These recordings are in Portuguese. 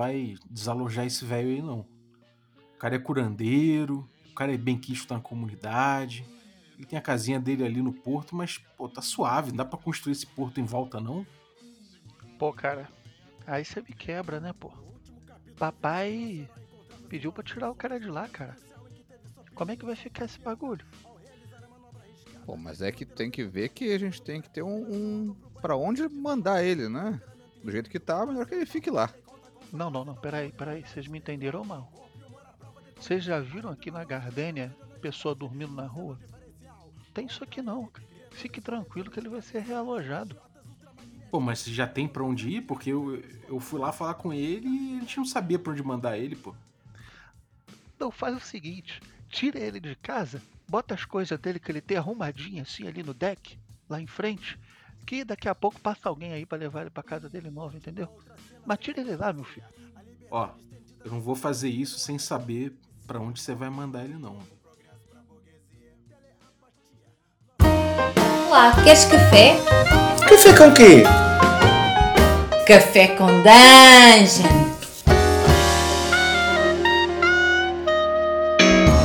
vai desalojar esse velho aí, não. O cara é curandeiro, o cara é bem quisto na comunidade. Ele tem a casinha dele ali no porto, mas, pô, tá suave. Não dá pra construir esse porto em volta, não? Pô, cara, aí você me quebra, né, pô? Papai pediu pra tirar o cara de lá, cara. Como é que vai ficar esse bagulho? Pô, mas é que tem que ver que a gente tem que ter um, um para onde mandar ele, né? Do jeito que tá, melhor que ele fique lá. Não, não, não, peraí, peraí, vocês me entenderam mal. Vocês já viram aqui na Gardênia pessoa dormindo na rua? Tem isso aqui não. Fique tranquilo que ele vai ser realojado. Pô, mas já tem pra onde ir? Porque eu, eu fui lá falar com ele e a gente não sabia pra onde mandar ele, pô. Não, faz o seguinte: tira ele de casa, bota as coisas dele que ele tem arrumadinho assim ali no deck, lá em frente, que daqui a pouco passa alguém aí pra levar ele pra casa dele novo, entendeu? Mas tira ele lá, meu filho. Ó, eu não vou fazer isso sem saber pra onde você vai mandar ele, não. Olá, queres café? Café com quê? Café com Dungeon!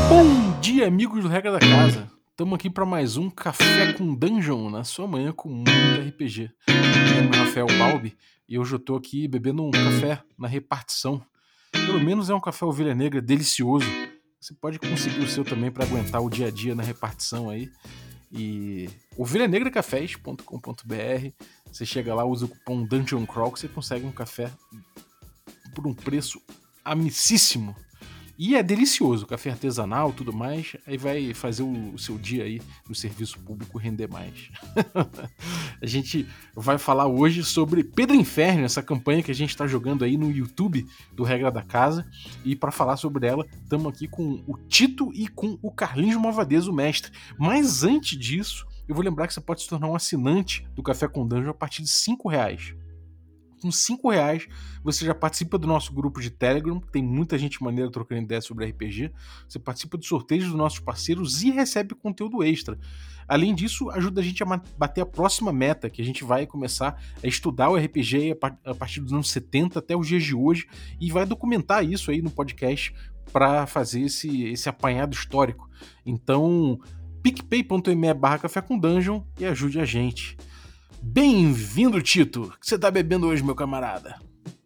Bom dia, amigos do Regra da Casa. Estamos aqui para mais um Café com Dungeon na sua manhã com muito RPG. Meu nome é Rafael Balbi e hoje eu tô aqui bebendo um café na repartição. Pelo menos é um café ovelha negra delicioso. Você pode conseguir o seu também para aguentar o dia a dia na repartição aí. E ovelhanegracafés.com.br. Você chega lá, usa o cupom Dungeon Crawl que você consegue um café por um preço amicíssimo. E é delicioso, café artesanal, tudo mais. Aí vai fazer o, seu dia aí no serviço público render mais. a gente vai falar hoje sobre Pedro Inferno, essa campanha que a gente está jogando aí no YouTube do Regra da Casa. E para falar sobre ela, estamos aqui com o Tito e com o Carlinhos Malvadez, o mestre. Mas antes disso, eu vou lembrar que você pode se tornar um assinante do Café com Dungeon a partir de 5 reais com 5 reais você já participa do nosso grupo de Telegram, tem muita gente maneira trocando ideias sobre RPG. Você participa de sorteios dos nossos parceiros e recebe conteúdo extra. Além disso, ajuda a gente a bater a próxima meta, que a gente vai começar a estudar o RPG a partir dos anos 70 até os dias de hoje e vai documentar isso aí no podcast para fazer esse, esse apanhado histórico. Então, picpay.me barra café com dungeon e ajude a gente. Bem-vindo, Tito. O que você tá bebendo hoje, meu camarada?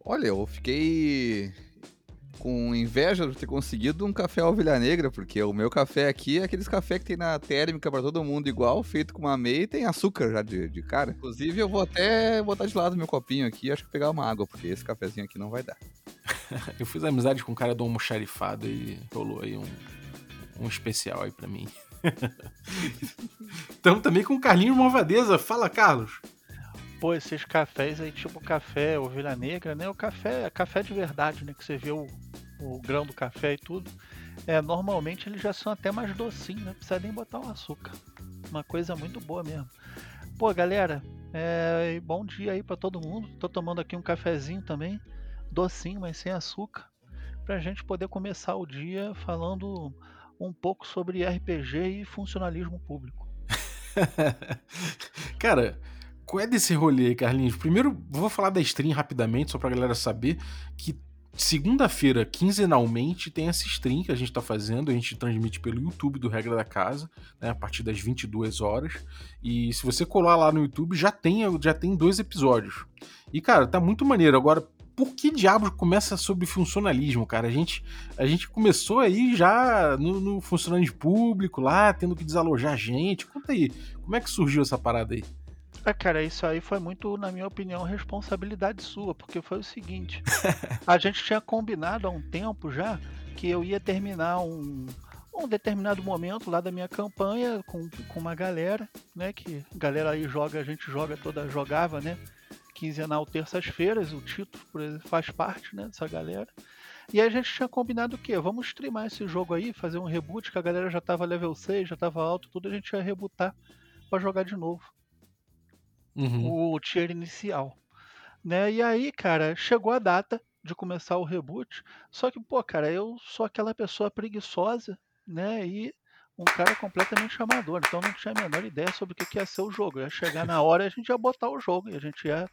Olha, eu fiquei com inveja de ter conseguido um café ovelha negra, porque o meu café aqui é aqueles café que tem na térmica para todo mundo igual, feito com uma meia e tem açúcar já de, de cara. Inclusive, eu vou até botar de lado meu copinho aqui, acho que pegar uma água, porque esse cafezinho aqui não vai dar. eu fiz amizade com um cara do almoxarifado e rolou aí um, um especial aí para mim. Estamos também com o Carlinhos Malvadeza. Fala, Carlos. Pô, esses cafés aí, tipo café ovelha negra, né? O café, café de verdade, né? Que você vê o, o grão do café e tudo. É, normalmente eles já são até mais docinhos, né? Precisa nem botar um açúcar. Uma coisa muito boa mesmo. Pô, galera, é, bom dia aí para todo mundo. Tô tomando aqui um cafezinho também, docinho, mas sem açúcar, pra gente poder começar o dia falando um pouco sobre RPG e funcionalismo público. Cara, qual é desse rolê, Carlinhos? Primeiro, vou falar da stream rapidamente, só pra galera saber que segunda-feira, quinzenalmente, tem essa stream que a gente tá fazendo. A gente transmite pelo YouTube do Regra da Casa, né, a partir das 22 horas. E se você colar lá no YouTube, já tem, já tem dois episódios. E, cara, tá muito maneiro. Agora, por que diabos começa sobre funcionalismo, cara? A gente, a gente começou aí já no, no funcionalismo público lá, tendo que desalojar gente. Conta aí, como é que surgiu essa parada aí? Ah, cara, isso aí foi muito, na minha opinião, responsabilidade sua, porque foi o seguinte: a gente tinha combinado há um tempo já que eu ia terminar um, um determinado momento lá da minha campanha com, com uma galera, né? Que galera aí joga, a gente joga toda, jogava, né? Quinzenal terças-feiras, o Tito faz parte né, dessa galera. E aí a gente tinha combinado o quê? Vamos streamar esse jogo aí, fazer um reboot, que a galera já tava level 6, já tava alto, tudo, a gente ia rebootar para jogar de novo. Uhum. O tier inicial. Né? E aí, cara, chegou a data de começar o reboot. Só que, pô, cara, eu sou aquela pessoa preguiçosa, né? E um cara completamente amador, então não tinha a menor ideia sobre o que, que ia ser o jogo. Ia chegar na hora e a gente ia botar o jogo e a gente ia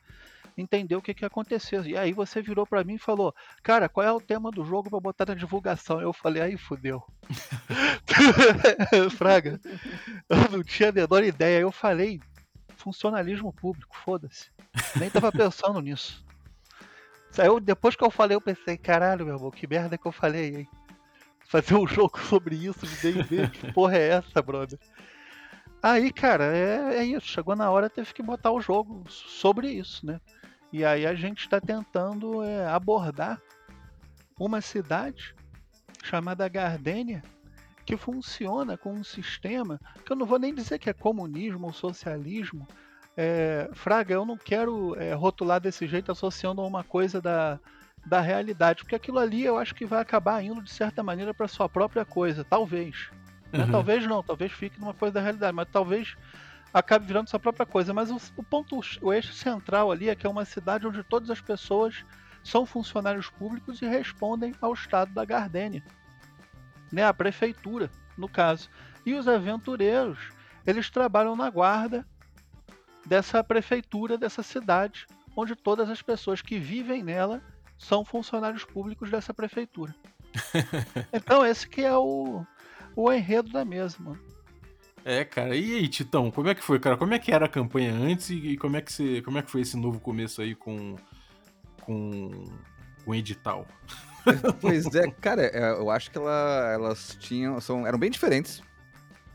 entender o que, que ia acontecer. E aí você virou pra mim e falou, cara, qual é o tema do jogo pra botar na divulgação? Eu falei, aí fudeu. Fraga, eu não tinha a menor ideia. Eu falei, funcionalismo público, foda-se. Nem tava pensando nisso. Saiu, depois que eu falei, eu pensei, caralho, meu irmão, que merda que eu falei, hein? Fazer um jogo sobre isso de D&D, que porra é essa, brother? Aí, cara, é, é isso. Chegou na hora, teve que botar o jogo sobre isso, né? E aí a gente está tentando é, abordar uma cidade chamada Gardênia que funciona com um sistema que eu não vou nem dizer que é comunismo ou socialismo. É, Fraga, eu não quero é, rotular desse jeito associando a uma coisa da, da realidade, porque aquilo ali eu acho que vai acabar indo de certa maneira para sua própria coisa, talvez. Né? Uhum. Talvez não, talvez fique numa coisa da realidade, mas talvez acabe virando sua própria coisa. Mas o, o ponto, o eixo central ali é que é uma cidade onde todas as pessoas são funcionários públicos e respondem ao estado da Gardênia, né? A prefeitura, no caso. E os aventureiros, eles trabalham na guarda dessa prefeitura, dessa cidade, onde todas as pessoas que vivem nela são funcionários públicos dessa prefeitura. então esse que é o, o enredo da mesa, mano. É, cara. E aí, Titão, como é que foi, cara? Como é que era a campanha antes e como é que, você, como é que foi esse novo começo aí com com com o edital? Pois é, cara, é, eu acho que ela- elas tinham. São, eram bem diferentes.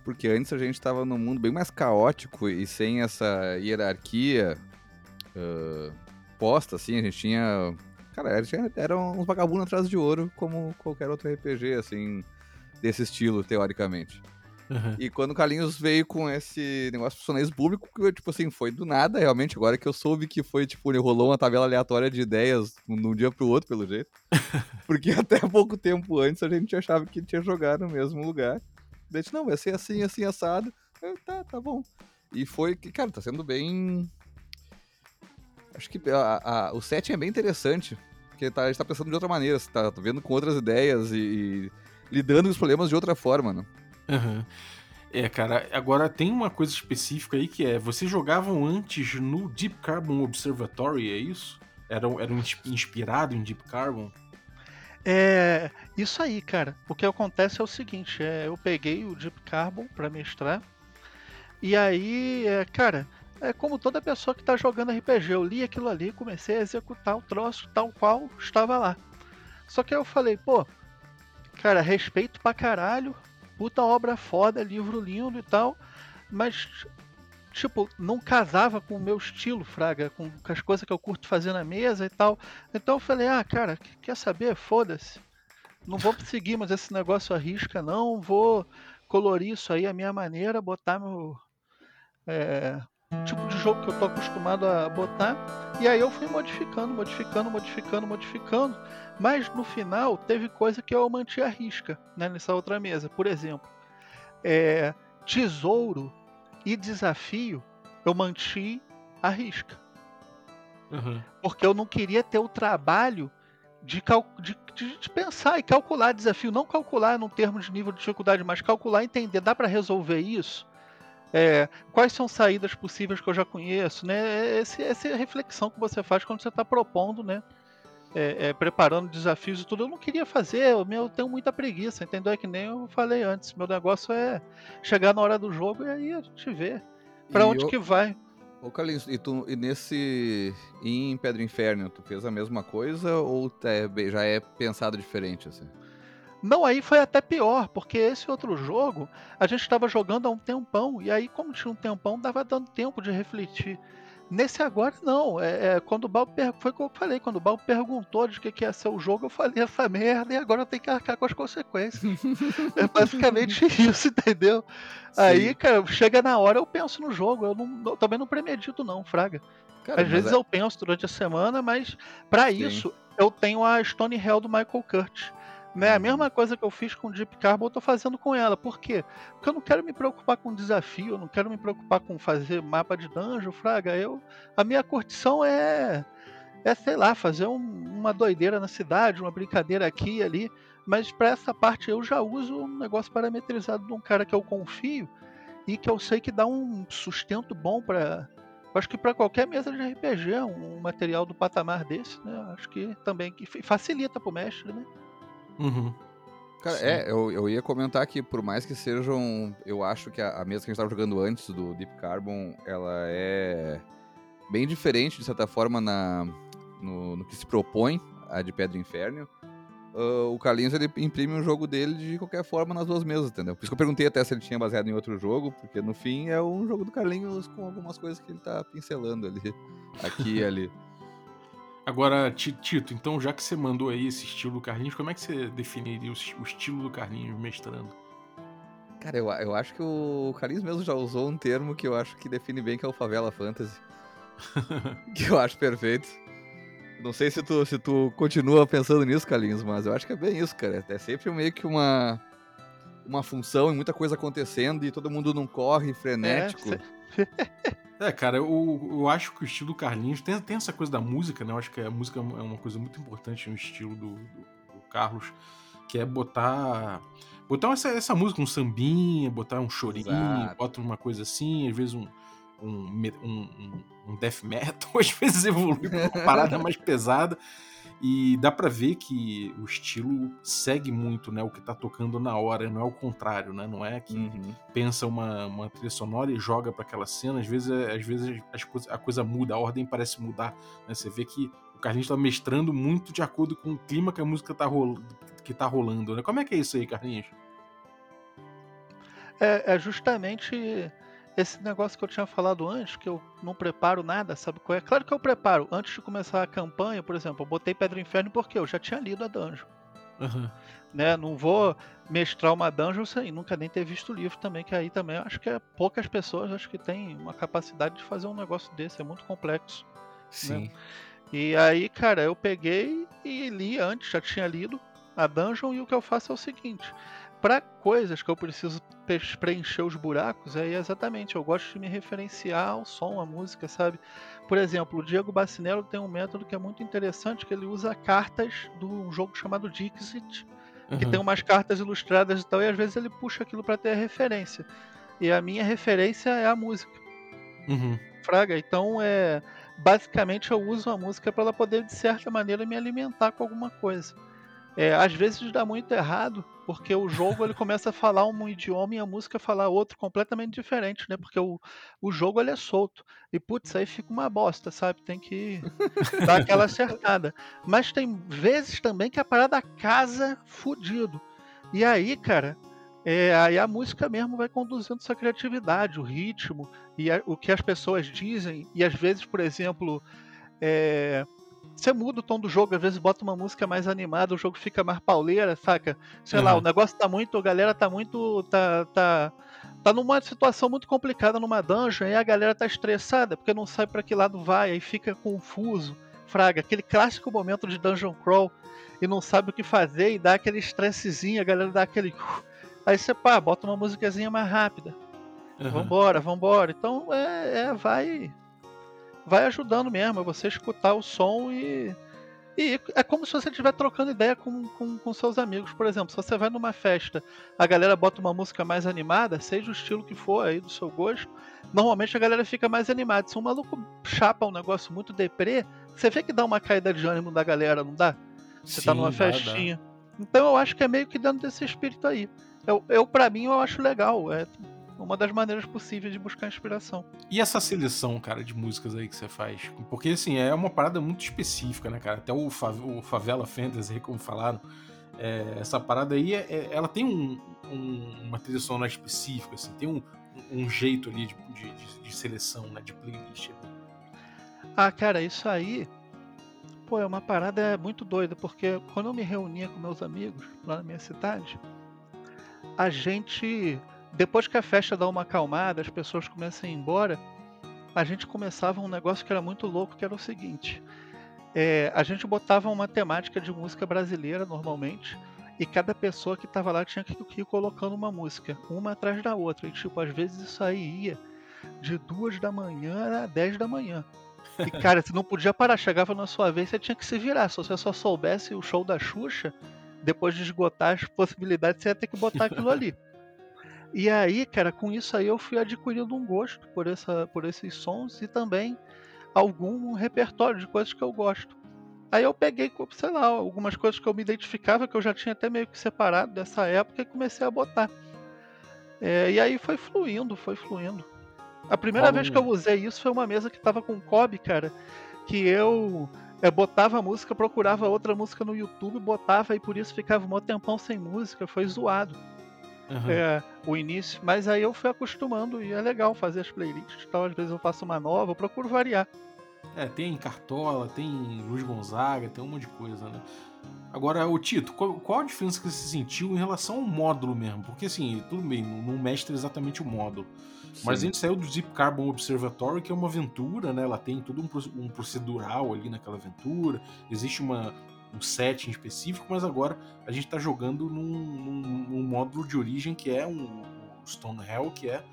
Porque antes a gente tava num mundo bem mais caótico e sem essa hierarquia ah, posta, assim, a gente tinha. Cara, eram uns vagabundos atrás de ouro, como qualquer outro RPG, assim, desse estilo, teoricamente. Aham. E quando o Carlinhos veio com esse negócio de funcionalismo público, que eu, tipo assim, foi do nada, realmente, agora que eu soube que foi, tipo, ele rolou uma tabela aleatória de ideias de um dia pro outro, pelo jeito. Porque até pouco tempo antes a gente achava que tinha jogado no mesmo lugar. Daí, a gente, não, vai ser assim, assim, assado. Eu, tá, tá bom. E foi que, cara, tá sendo bem... Acho que a- a- o setting é bem interessante, porque tá, a gente tá pensando de outra maneira, você tá vendo com outras ideias e, e lidando com os problemas de outra forma, né? Aham. É, cara, agora tem uma coisa específica aí que é, vocês jogavam antes no Deep Carbon Observatory, é isso? Eram ins- inspirado em Deep Carbon? É isso aí, cara. O que acontece é o seguinte: é, eu peguei o Deep Carbon para mestrar, e aí, é, cara, é como toda pessoa que tá jogando RPG, eu li aquilo ali, comecei a executar o troço tal qual estava lá. Só que aí eu falei, pô, cara, respeito pra caralho, puta obra foda, livro lindo e tal, mas tipo, não casava com o meu estilo, Fraga, com, com as coisas que eu curto fazer na mesa e tal. Então eu falei, ah, cara, qu- quer saber? Foda-se. Não vou seguir mais esse negócio à risca, não. Vou colorir isso aí à minha maneira, botar meu. é, tipo de jogo que eu tô acostumado a botar. E aí eu fui modificando, modificando, modificando, modificando. Mas no final teve coisa que eu mantive à risca né, nessa outra mesa. Por exemplo, é, tesouro e desafio eu mantive à risca Aham. porque eu não queria ter o trabalho de, cal- de- de- de pensar e calcular desafio, não calcular num termo de nível de dificuldade, mas calcular e entender, dá para resolver isso? É, quais são saídas possíveis que eu já conheço, né? Esse- essa é a reflexão que você faz quando você está propondo, né? É, é, preparando desafios e tudo. Eu não queria fazer, eu, meu, eu tenho muita preguiça, entendeu? É que nem eu falei antes. Meu negócio é chegar na hora do jogo e aí a gente vê pra E onde eu- que vai. Ô Carlinhos, e, tu, e nesse. Em Pedro Inferno, tu fez a mesma coisa ou é já é pensado diferente, assim? Não, aí foi até pior, porque esse outro jogo a gente estava jogando há um tempão, e aí, como tinha um tempão, dava dando tempo de refletir. Nesse agora, não. É, é, quando o Bal per... Foi o que eu falei, quando o Bal perguntou de que, que ia ser o jogo, eu falei essa merda e agora eu tenho que arcar com as consequências. é basicamente isso, entendeu? Aí, Sim. cara, chega na hora, eu penso no jogo. Eu, não, eu também não premedito, não, Fraga. Cara, Às vezes é- eu penso durante a semana, mas Sim. isso eu tenho a Stone Hell do Michael Kurt. Né? A mesma coisa que eu fiz com o Deep Carbon, eu tô fazendo com ela. Por quê? Porque eu não quero me preocupar com desafio, eu não quero me preocupar com fazer mapa de dungeon, fraga. Eu, a minha curtição é, é sei lá, fazer um- uma doideira na cidade, uma brincadeira aqui e ali. Mas para essa parte eu já uso um negócio parametrizado de um cara que eu confio e que eu sei que dá um sustento bom para acho que para qualquer mesa de RPG, um material do patamar desse, né? Acho que também que facilita pro mestre, né? Uhum. Cara, Sim. é, eu, eu ia comentar que por mais que sejam. Eu acho que a, a mesa que a gente tava jogando antes do Deep Carbon, ela é bem diferente, de certa forma, na, no, no que se propõe, a de Pedra e Inferno. Ah, o Carlinhos ele imprime o jogo dele de qualquer forma nas duas mesas, entendeu? Por isso que eu perguntei até se ele tinha baseado em outro jogo, porque no fim é um jogo do Carlinhos com algumas coisas que ele tá pincelando ali, aqui e ali. Agora, Ti- Tito, então já que você mandou aí esse estilo do Carlinhos, como é que você definiria o, es- o estilo do Carlinhos mestrando? Cara, eu, eu acho que o Carlinhos mesmo já usou um termo que eu acho que define bem, que é o Favela Fantasy. que eu acho perfeito. Não sei se tu, se tu continua pensando nisso, Carlinhos, mas eu acho que é bem isso, cara. É sempre meio que uma, uma função e muita coisa acontecendo e todo mundo num corre frenético. cê- É, cara, eu, eu acho que o estilo do Carlinhos tem, tem essa coisa da música, né? Eu acho que a música é uma coisa muito importante no estilo do, do- do Carlos, que é botar. Botar essa, essa música, um sambinha, botar um chorinho, Exato. bota uma coisa assim, às vezes um, um, um, um- um death metal, às vezes evolui pra uma parada mais pesada. E dá pra ver que o estilo segue muito, né? O que tá tocando na hora, não é o contrário, né? Não é que Uhum. pensa uma, uma trilha sonora e joga para aquela cena, às vezes, é- às vezes as coisa- a coisa muda, a ordem parece mudar. né? Você vê que o Carlinhos está mestrando muito de acordo com o clima que a música tá, rol... que tá rolando. Né? Como é que é isso aí, Carlinhos? É, é justamente esse negócio que eu tinha falado antes, que eu não preparo nada, sabe qual é? Claro que eu preparo. Antes de começar a campanha, por exemplo, eu botei Pedra Inferno porque eu já tinha lido a dungeon. Aham. Né? Não vou mestrar uma dungeon sem nunca nem ter visto o livro também, que aí também acho que é poucas pessoas acho que têm uma capacidade de fazer um negócio desse, é muito complexo. Sim. E aí, cara, eu peguei e li antes, já tinha lido a dungeon, e o que eu faço é o seguinte: para coisas que eu preciso preencher os buracos, é exatamente, eu gosto de me referenciar ao som, à música, sabe? Por exemplo, o Diego Bacinello tem um método que é muito interessante, que ele usa cartas de um jogo chamado Dixit, que aham. tem umas cartas ilustradas e tal, e às vezes ele puxa aquilo para ter a referência. E a minha referência é a música. Uhum. Fraga. Então é basicamente eu uso a música para ela poder de certa maneira me alimentar com alguma coisa. É, às vezes dá muito errado, porque o jogo ele começa a falar um idioma e a música falar outro completamente diferente, né? Porque o, o jogo ele é solto. E putz, aí fica uma bosta, sabe? Tem que dar aquela acertada. Mas tem vezes também que a parada casa fudido. E aí, cara, é, aí a música mesmo vai conduzindo sua criatividade, o ritmo e a- o que as pessoas dizem. E às vezes, por exemplo, é, você muda o tom do jogo, às vezes bota uma música mais animada, o jogo fica mais pauleira, saca? Sei lá, Aham. o negócio tá muito, a galera tá muito, tá, tá, tá numa situação muito complicada numa dungeon, e a galera tá estressada porque não sabe pra que lado vai, aí fica confuso, fraga, aquele clássico momento de dungeon crawl e não sabe o que fazer e dá aquele estressezinho, a galera dá aquele Aí você, pá, bota uma musiquinha mais rápida. aham. Vambora, vambora. Então é, é, vai. Vai ajudando mesmo, é você escutar o som e. E é como se você estiver trocando ideia com, com, com seus amigos. Por exemplo, se você vai numa festa, a galera bota uma música mais animada, seja o estilo que for aí do seu gosto, normalmente a galera fica mais animada. Se um maluco chapa um negócio muito deprê, você vê que dá uma caída de ânimo da galera, não dá? Você tá Sim, numa dá, dá. festinha. Então eu acho que é meio que dentro desse espírito aí. Eu, eu para mim, eu acho legal. É uma das maneiras possíveis de buscar inspiração. E essa seleção, cara, de músicas aí que você faz? Porque, assim, é uma parada muito específica, né, cara? Até o, Fa- o Favela Fantasy, como falaram, é, essa parada aí, é- é- ela tem um- um- uma trilha sonora específica, assim, tem um, um jeito ali de, de- de- de seleção, né, de playlist. Ah, cara, isso aí. Pô, é uma parada muito doida, porque quando eu me reunia com meus amigos lá na minha cidade, a gente. Depois que a festa dá uma acalmada, as pessoas começam a ir embora, a gente começava um negócio que era muito louco, que era o seguinte. é, a gente botava uma temática de música brasileira normalmente, e cada pessoa que tava lá tinha que ir colocando uma música, uma atrás da outra. E tipo, às vezes isso aí ia de duas da manhã a 10 da manhã. E, cara, você não podia parar. Chegava na sua vez, você tinha que se virar. Se você só soubesse o show da Xuxa, depois de esgotar as possibilidades, você ia ter que botar aquilo ali. E aí, cara, com isso aí eu fui adquirindo um gosto por, essa, por esses sons e também algum repertório de coisas que eu gosto. Aí eu peguei, sei lá, algumas coisas que eu me identificava, que eu já tinha até meio que separado dessa época e comecei a botar. É, e aí foi fluindo, foi fluindo. A primeira vez que eu usei isso foi uma mesa que tava com Kobe, cara, que eu é, botava a música, procurava outra música no YouTube, botava e por isso ficava um tempão sem música, foi zoado Aham. é, o início. Mas aí eu fui acostumando e é legal fazer as playlists. Então às vezes eu faço uma nova, eu procuro variar. É, tem Cartola, tem Luiz Gonzaga, tem um monte de coisa, né? Agora, o Tito, qual, qual a diferença que você sentiu em relação ao módulo mesmo? Porque assim, tudo bem, não, mestre exatamente o módulo. Mas a Sim. gente saiu do Deep Carbon Observatory, que é uma aventura, né? Ela tem todo um, um procedural ali naquela aventura. Existe uma, um setting específico, mas agora a gente tá jogando num, num- num módulo de origem que é um, Stone Hell, que é,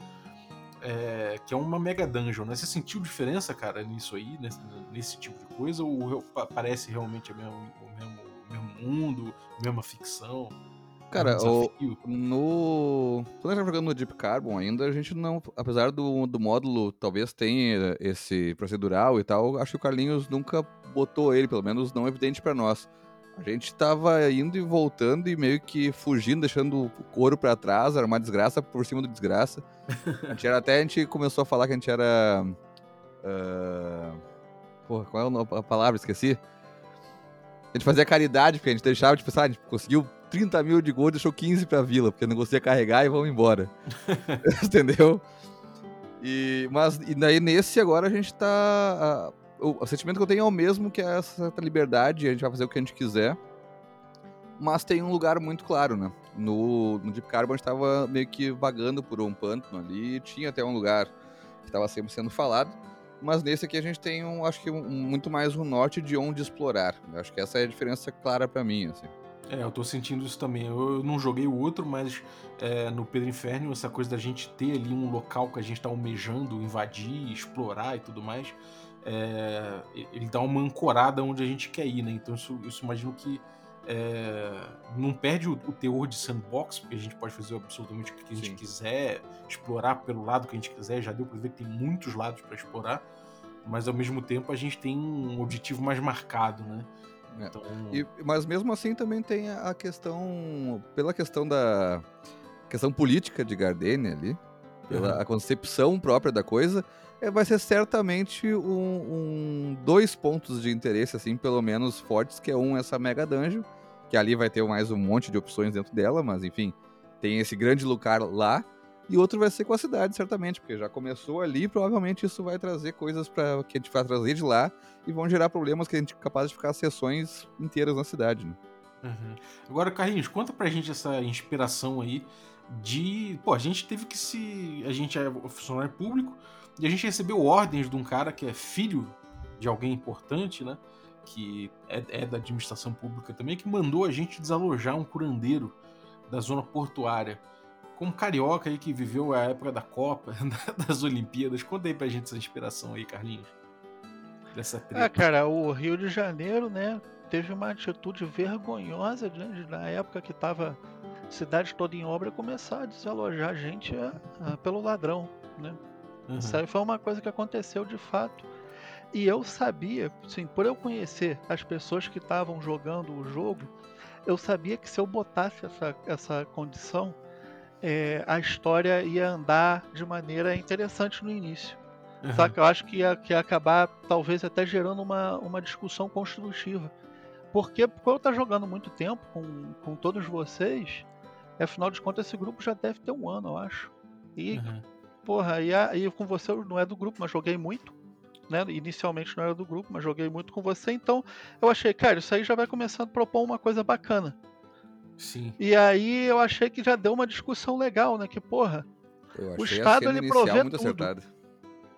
é, que é uma mega dungeon, né? Você sentiu diferença, cara, nisso aí, nesse, nesse tipo de coisa? Ou re- pa- parece realmente o, mesmo, o mesmo mundo, mesma ficção? Cara, é um o, no. Quando a gente tá jogando no Deep Carbon ainda, a gente não. Apesar do, do módulo talvez tenha esse procedural e tal, acho que o Carlinhos nunca botou ele, pelo menos não evidente pra nós. A gente tava indo e voltando e meio que fugindo, deixando o couro pra trás, era uma desgraça por cima do desgraça. A gente era, até a gente começou a falar que a gente era. ah, porra, qual é a palavra? Esqueci. A gente fazia caridade, porque a gente deixava de pensar, a gente conseguiu 30 mil de gol, deixou 15 pra vila, porque não conseguia carregar e vamos embora. Entendeu? E, mas e daí nesse agora a gente tá. ah, o, o sentimento que eu tenho é o mesmo, que é essa liberdade, a gente vai fazer o que a gente quiser. Mas tem um lugar muito claro, né? No, no Deep Carbon a gente tava meio que vagando por um pântano ali, tinha até um lugar que tava sempre sendo falado. Mas nesse aqui a gente tem, um, acho que, um, muito mais um norte de onde explorar. Eu acho que essa é a diferença clara pra mim, assim. É, eu tô sentindo isso também. Eu, eu não joguei o outro, mas é, no Pedro Inferno, essa coisa da gente ter ali um local que a gente tá almejando invadir, explorar e tudo mais, é, ele dá uma ancorada onde a gente quer ir, né? Então isso, isso imagino que é, não perde o, o teor de sandbox, porque a gente pode fazer absolutamente o que a gente Sim. quiser, explorar pelo lado que a gente quiser, já deu pra ver que tem muitos lados pra explorar, mas ao mesmo tempo a gente tem um objetivo mais marcado, né? É. Então, E- mas mesmo assim também tem a questão, pela questão da questão política de Gardenia ali, pela Uhum. a concepção própria da coisa, é, vai ser certamente um, um- dois pontos de interesse assim, pelo menos fortes, que é um essa mega dungeon, que ali vai ter mais um monte de opções dentro dela, mas enfim, tem esse grande lugar lá. E outro vai ser com a cidade, certamente, porque já começou ali, provavelmente isso vai trazer coisas para que a gente vai trazer de lá e vão gerar problemas que a gente é capaz de ficar sessões inteiras na cidade, né? Uhum. Agora, Carlinhos, conta pra gente essa inspiração aí de. Pô, a gente teve que se. A gente é funcionário público e a gente recebeu ordens de um cara que é filho de alguém importante, né? Que é, é da administração pública também, que mandou a gente desalojar um curandeiro da zona portuária. Como carioca aí que viveu a época da Copa, das Olimpíadas, conta aí pra gente essa inspiração aí, Carlinhos. Dessa treta. Ah, cara, o Rio de Janeiro, né, teve uma atitude vergonhosa de, de- na época que tava cidade toda em obra começar a desalojar gente ah, ah, pelo ladrão, né? Uhum. Isso aí foi uma coisa que aconteceu de fato. E eu sabia, assim, por eu conhecer as pessoas que estavam jogando o jogo, eu sabia que se eu botasse essa, essa condição, eh, a história ia andar de maneira interessante no início. Uhum. Saca? Eu acho que ia, que ia acabar, talvez, até gerando uma, uma discussão construtiva. Porque, por eu estar jogando muito tempo com, com todos vocês, afinal de contas, esse grupo já deve ter um ano, eu acho. E, Uhum. porra, e, a- e com você eu não é do grupo, mas joguei muito. Né? Inicialmente não era do grupo, mas joguei muito com você. Então eu achei, cara, isso aí já vai começando a propor uma coisa bacana. Sim. E aí eu achei que já deu uma discussão legal, né? Que, porra, O Estado, ele provê tudo. acertada.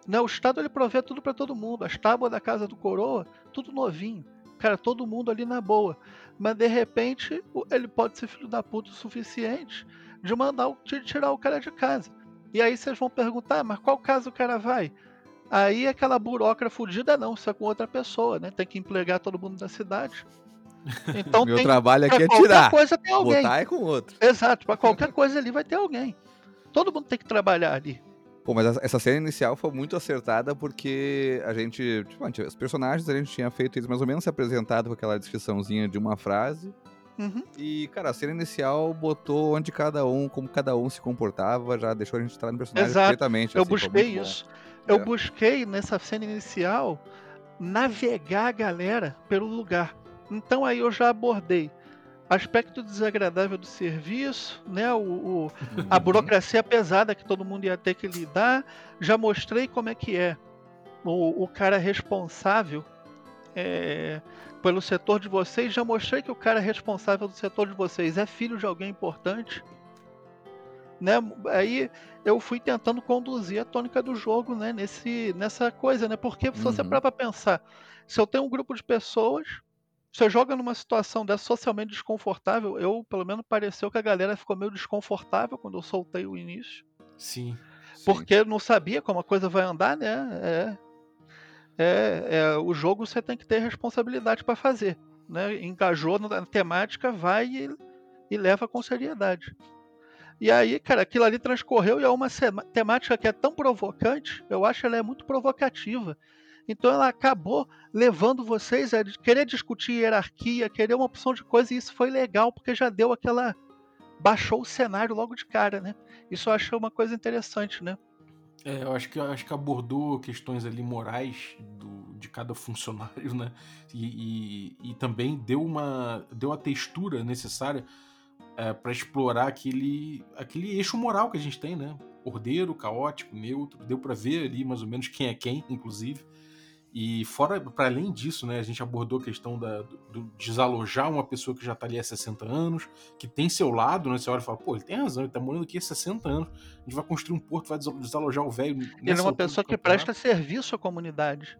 Né, o Estado ele provê tudo pra todo mundo. As tábuas da casa do coroa, tudo novinho. Cara, todo mundo ali na boa. Mas de repente, ele pode ser filho da puta o suficiente de mandar o- de tirar o cara de casa. E aí vocês vão perguntar, mas qual casa o cara vai? Aí aquela burocra fudida não, isso é com outra pessoa, né? Tem que emplegar todo mundo da cidade. Então Meu tem, trabalho aqui é tirar. coisa tem alguém. Botar é com outro. Exato, pra qualquer coisa ali vai ter alguém. Todo mundo tem que trabalhar ali. Pô, mas essa- cena inicial foi muito acertada porque a gente, tipo, os personagens a gente tinha feito eles mais ou menos se apresentado com aquela descriçãozinha de uma frase. Uhum. E, cara, a cena inicial botou onde cada um, como cada um se comportava, já deixou a gente entrar no personagem Exato. perfeitamente. Eu assim, busquei muito bom. isso. Eu É. busquei nessa cena inicial navegar a galera pelo lugar. Então aí eu já abordei aspecto desagradável do serviço, né? O, o- a Uhum. burocracia pesada que todo mundo ia ter que lidar. Já mostrei como é que é o, o cara responsável é, pelo setor de vocês. Já mostrei que o cara responsável do setor de vocês é filho de alguém importante. Né? Aí eu fui tentando conduzir a tônica do jogo né? Nesse, nessa coisa, né? Porque se você Uhum. parar pra pensar, se eu tenho um grupo de pessoas, você joga numa situação dessa socialmente desconfortável, eu, pelo menos, pareceu que a galera ficou meio desconfortável quando eu soltei o início. Sim. Sim. Porque não sabia como a coisa vai andar, né? É, é, é, o jogo você tem que ter responsabilidade para fazer. Né? Engajou na temática, vai e, e leva com seriedade. E aí, cara, aquilo ali transcorreu e é uma temática que é tão provocante, eu acho que ela é muito provocativa. Então ela acabou levando vocês a querer discutir hierarquia, querer uma opção de coisa, e isso foi legal, porque já deu aquela. baixou o cenário logo de cara, né? Isso eu achei uma coisa interessante, né? É, eu acho que, eu acho que abordou questões ali morais do, de cada funcionário, né? E, e, e também deu uma deu a textura necessária para explorar aquele, aquele eixo moral que a gente tem, né? Ordeiro, caótico, neutro. Deu para ver ali mais ou menos quem é quem, inclusive. E fora, para além disso, né, a gente abordou a questão da, do, desalojar uma pessoa que já tá ali há 60 anos, que tem seu lado, né? Você olha e fala, pô, ele tem razão, ele tá morando aqui há 60 anos, a gente vai construir um porto, vai desa- desalojar o velho. Ele é uma pessoa que presta serviço à comunidade.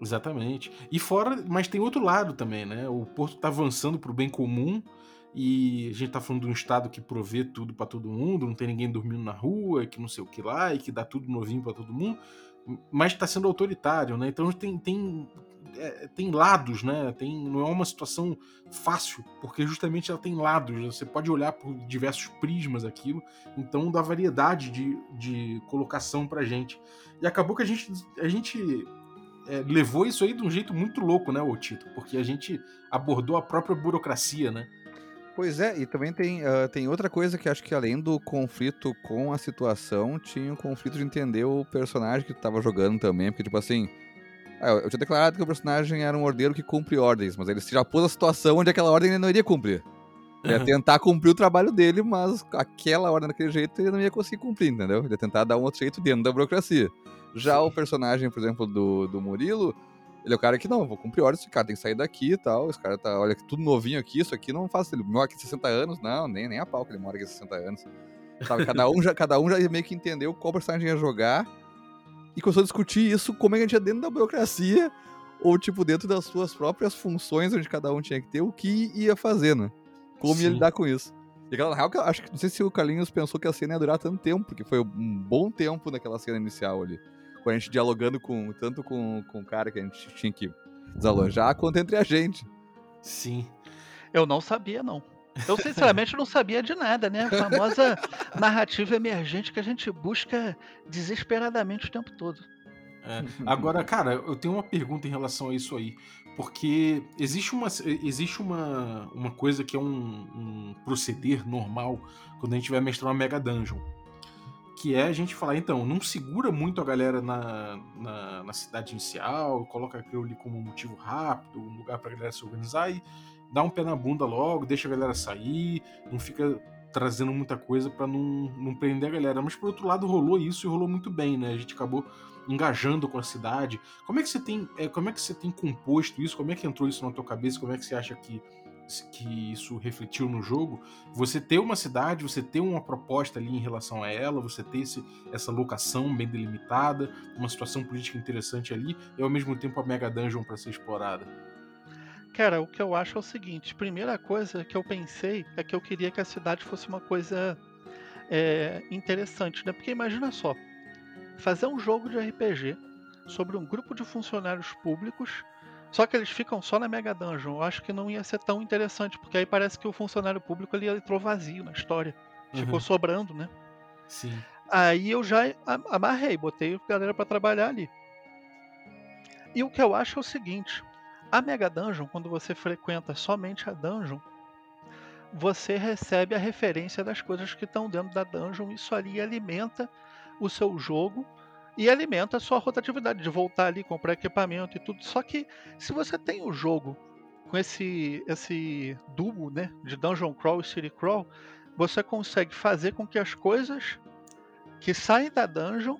Exatamente. E fora, mas tem outro lado também, né? O Porto tá avançando pro bem comum e a gente tá falando de um estado que provê tudo pra todo mundo, não tem ninguém dormindo na rua, que não sei o que lá, e que dá tudo novinho pra todo mundo, mas tá sendo autoritário, né? Então tem tem é, tem lados, né? Tem não é uma situação fácil, porque justamente ela tem lados. Você pode olhar por diversos prismas aquilo, então dá variedade de, de colocação pra gente. E acabou que a gente a gente é, levou isso aí de um jeito muito louco, né, o Tito? Porque a gente abordou a própria burocracia, né? Pois é, e também tem, ah, tem outra coisa que acho que além do conflito com a situação, tinha um conflito de entender o personagem que tu tava jogando também, porque tipo assim, ah, eu tinha declarado que o personagem era um ordeiro que cumpre ordens, mas ele já pôs a situação onde aquela ordem ele não iria cumprir. Ele ia tentar cumprir o trabalho dele, mas aquela ordem daquele jeito ele não ia conseguir cumprir, entendeu? Ele ia tentar dar um outro jeito dentro da burocracia. Já o personagem, por exemplo, do, do Murilo, ele é o cara que, não, vou cumprir ordens, esse cara tem que sair daqui e tal. Esse cara tá, olha, que tudo novinho aqui, isso aqui não faz. Ele mora aqui 60 anos, não, nem, nem a pau que ele mora aqui 60 anos. Sabe, cada um, já, cada um já meio que entendeu qual personagem ia jogar e começou a discutir isso, como é que a gente ia dentro da burocracia, ou tipo, dentro das suas próprias funções, onde cada um tinha que ter, o que ia fazer, né? Como ia Sim. lidar com isso. E aquela, na real, acho que não sei se o Carlinhos pensou que a cena ia durar tanto tempo, porque foi um bom tempo naquela cena inicial ali. A gente dialogando com tanto com, com o cara que a gente tinha que desalojar, quanto entre a gente. Sim. Eu não sabia, não. Eu, sinceramente, não sabia de nada, né? A famosa narrativa emergente que a gente busca desesperadamente o tempo todo. É. Agora, cara, eu tenho uma pergunta em relação a isso aí. Porque existe uma, existe uma, uma coisa que é um, um proceder normal quando a gente vai mestrar uma Mega Dungeon. Que é a gente falar, então, não segura muito a galera na, na, na cidade inicial, coloca aquilo ali como um motivo rápido, um lugar pra galera se organizar e dá um pé na bunda logo, deixa a galera sair, não fica trazendo muita coisa pra não, não prender a galera. Mas por outro lado rolou isso e rolou muito bem, né? A gente acabou engajando com a cidade. Como é que você tem, é, como é que você tem composto isso? Como é que entrou isso na tua cabeça? Como é que você acha que que isso refletiu no jogo? Você ter uma cidade, você ter uma proposta ali em relação a ela, você ter esse, essa locação bem delimitada, uma situação política interessante ali e ao mesmo tempo a mega dungeon para ser explorada. Cara, o que eu acho é o seguinte: primeira coisa que eu pensei é que eu queria que a cidade fosse uma coisa é, interessante, né? Porque imagina só, fazer um jogo de RPG sobre um grupo de funcionários públicos Só que eles ficam só na Mega Dungeon. Eu acho que não ia ser tão interessante, porque aí parece que o funcionário público ele entrou vazio na história. Ficou Uhum. sobrando, né? Sim. Aí eu já amarrei, botei a galera pra trabalhar ali. E o que eu acho é o seguinte: a Mega Dungeon, quando você frequenta somente a dungeon, você recebe a referência das coisas que estão dentro da dungeon. Isso ali alimenta o seu jogo e alimenta a sua rotatividade de voltar ali, comprar equipamento e tudo. Só que se você tem o jogo com esse esse duo, né, de dungeon crawl e city crawl, você consegue fazer com que as coisas que saem da dungeon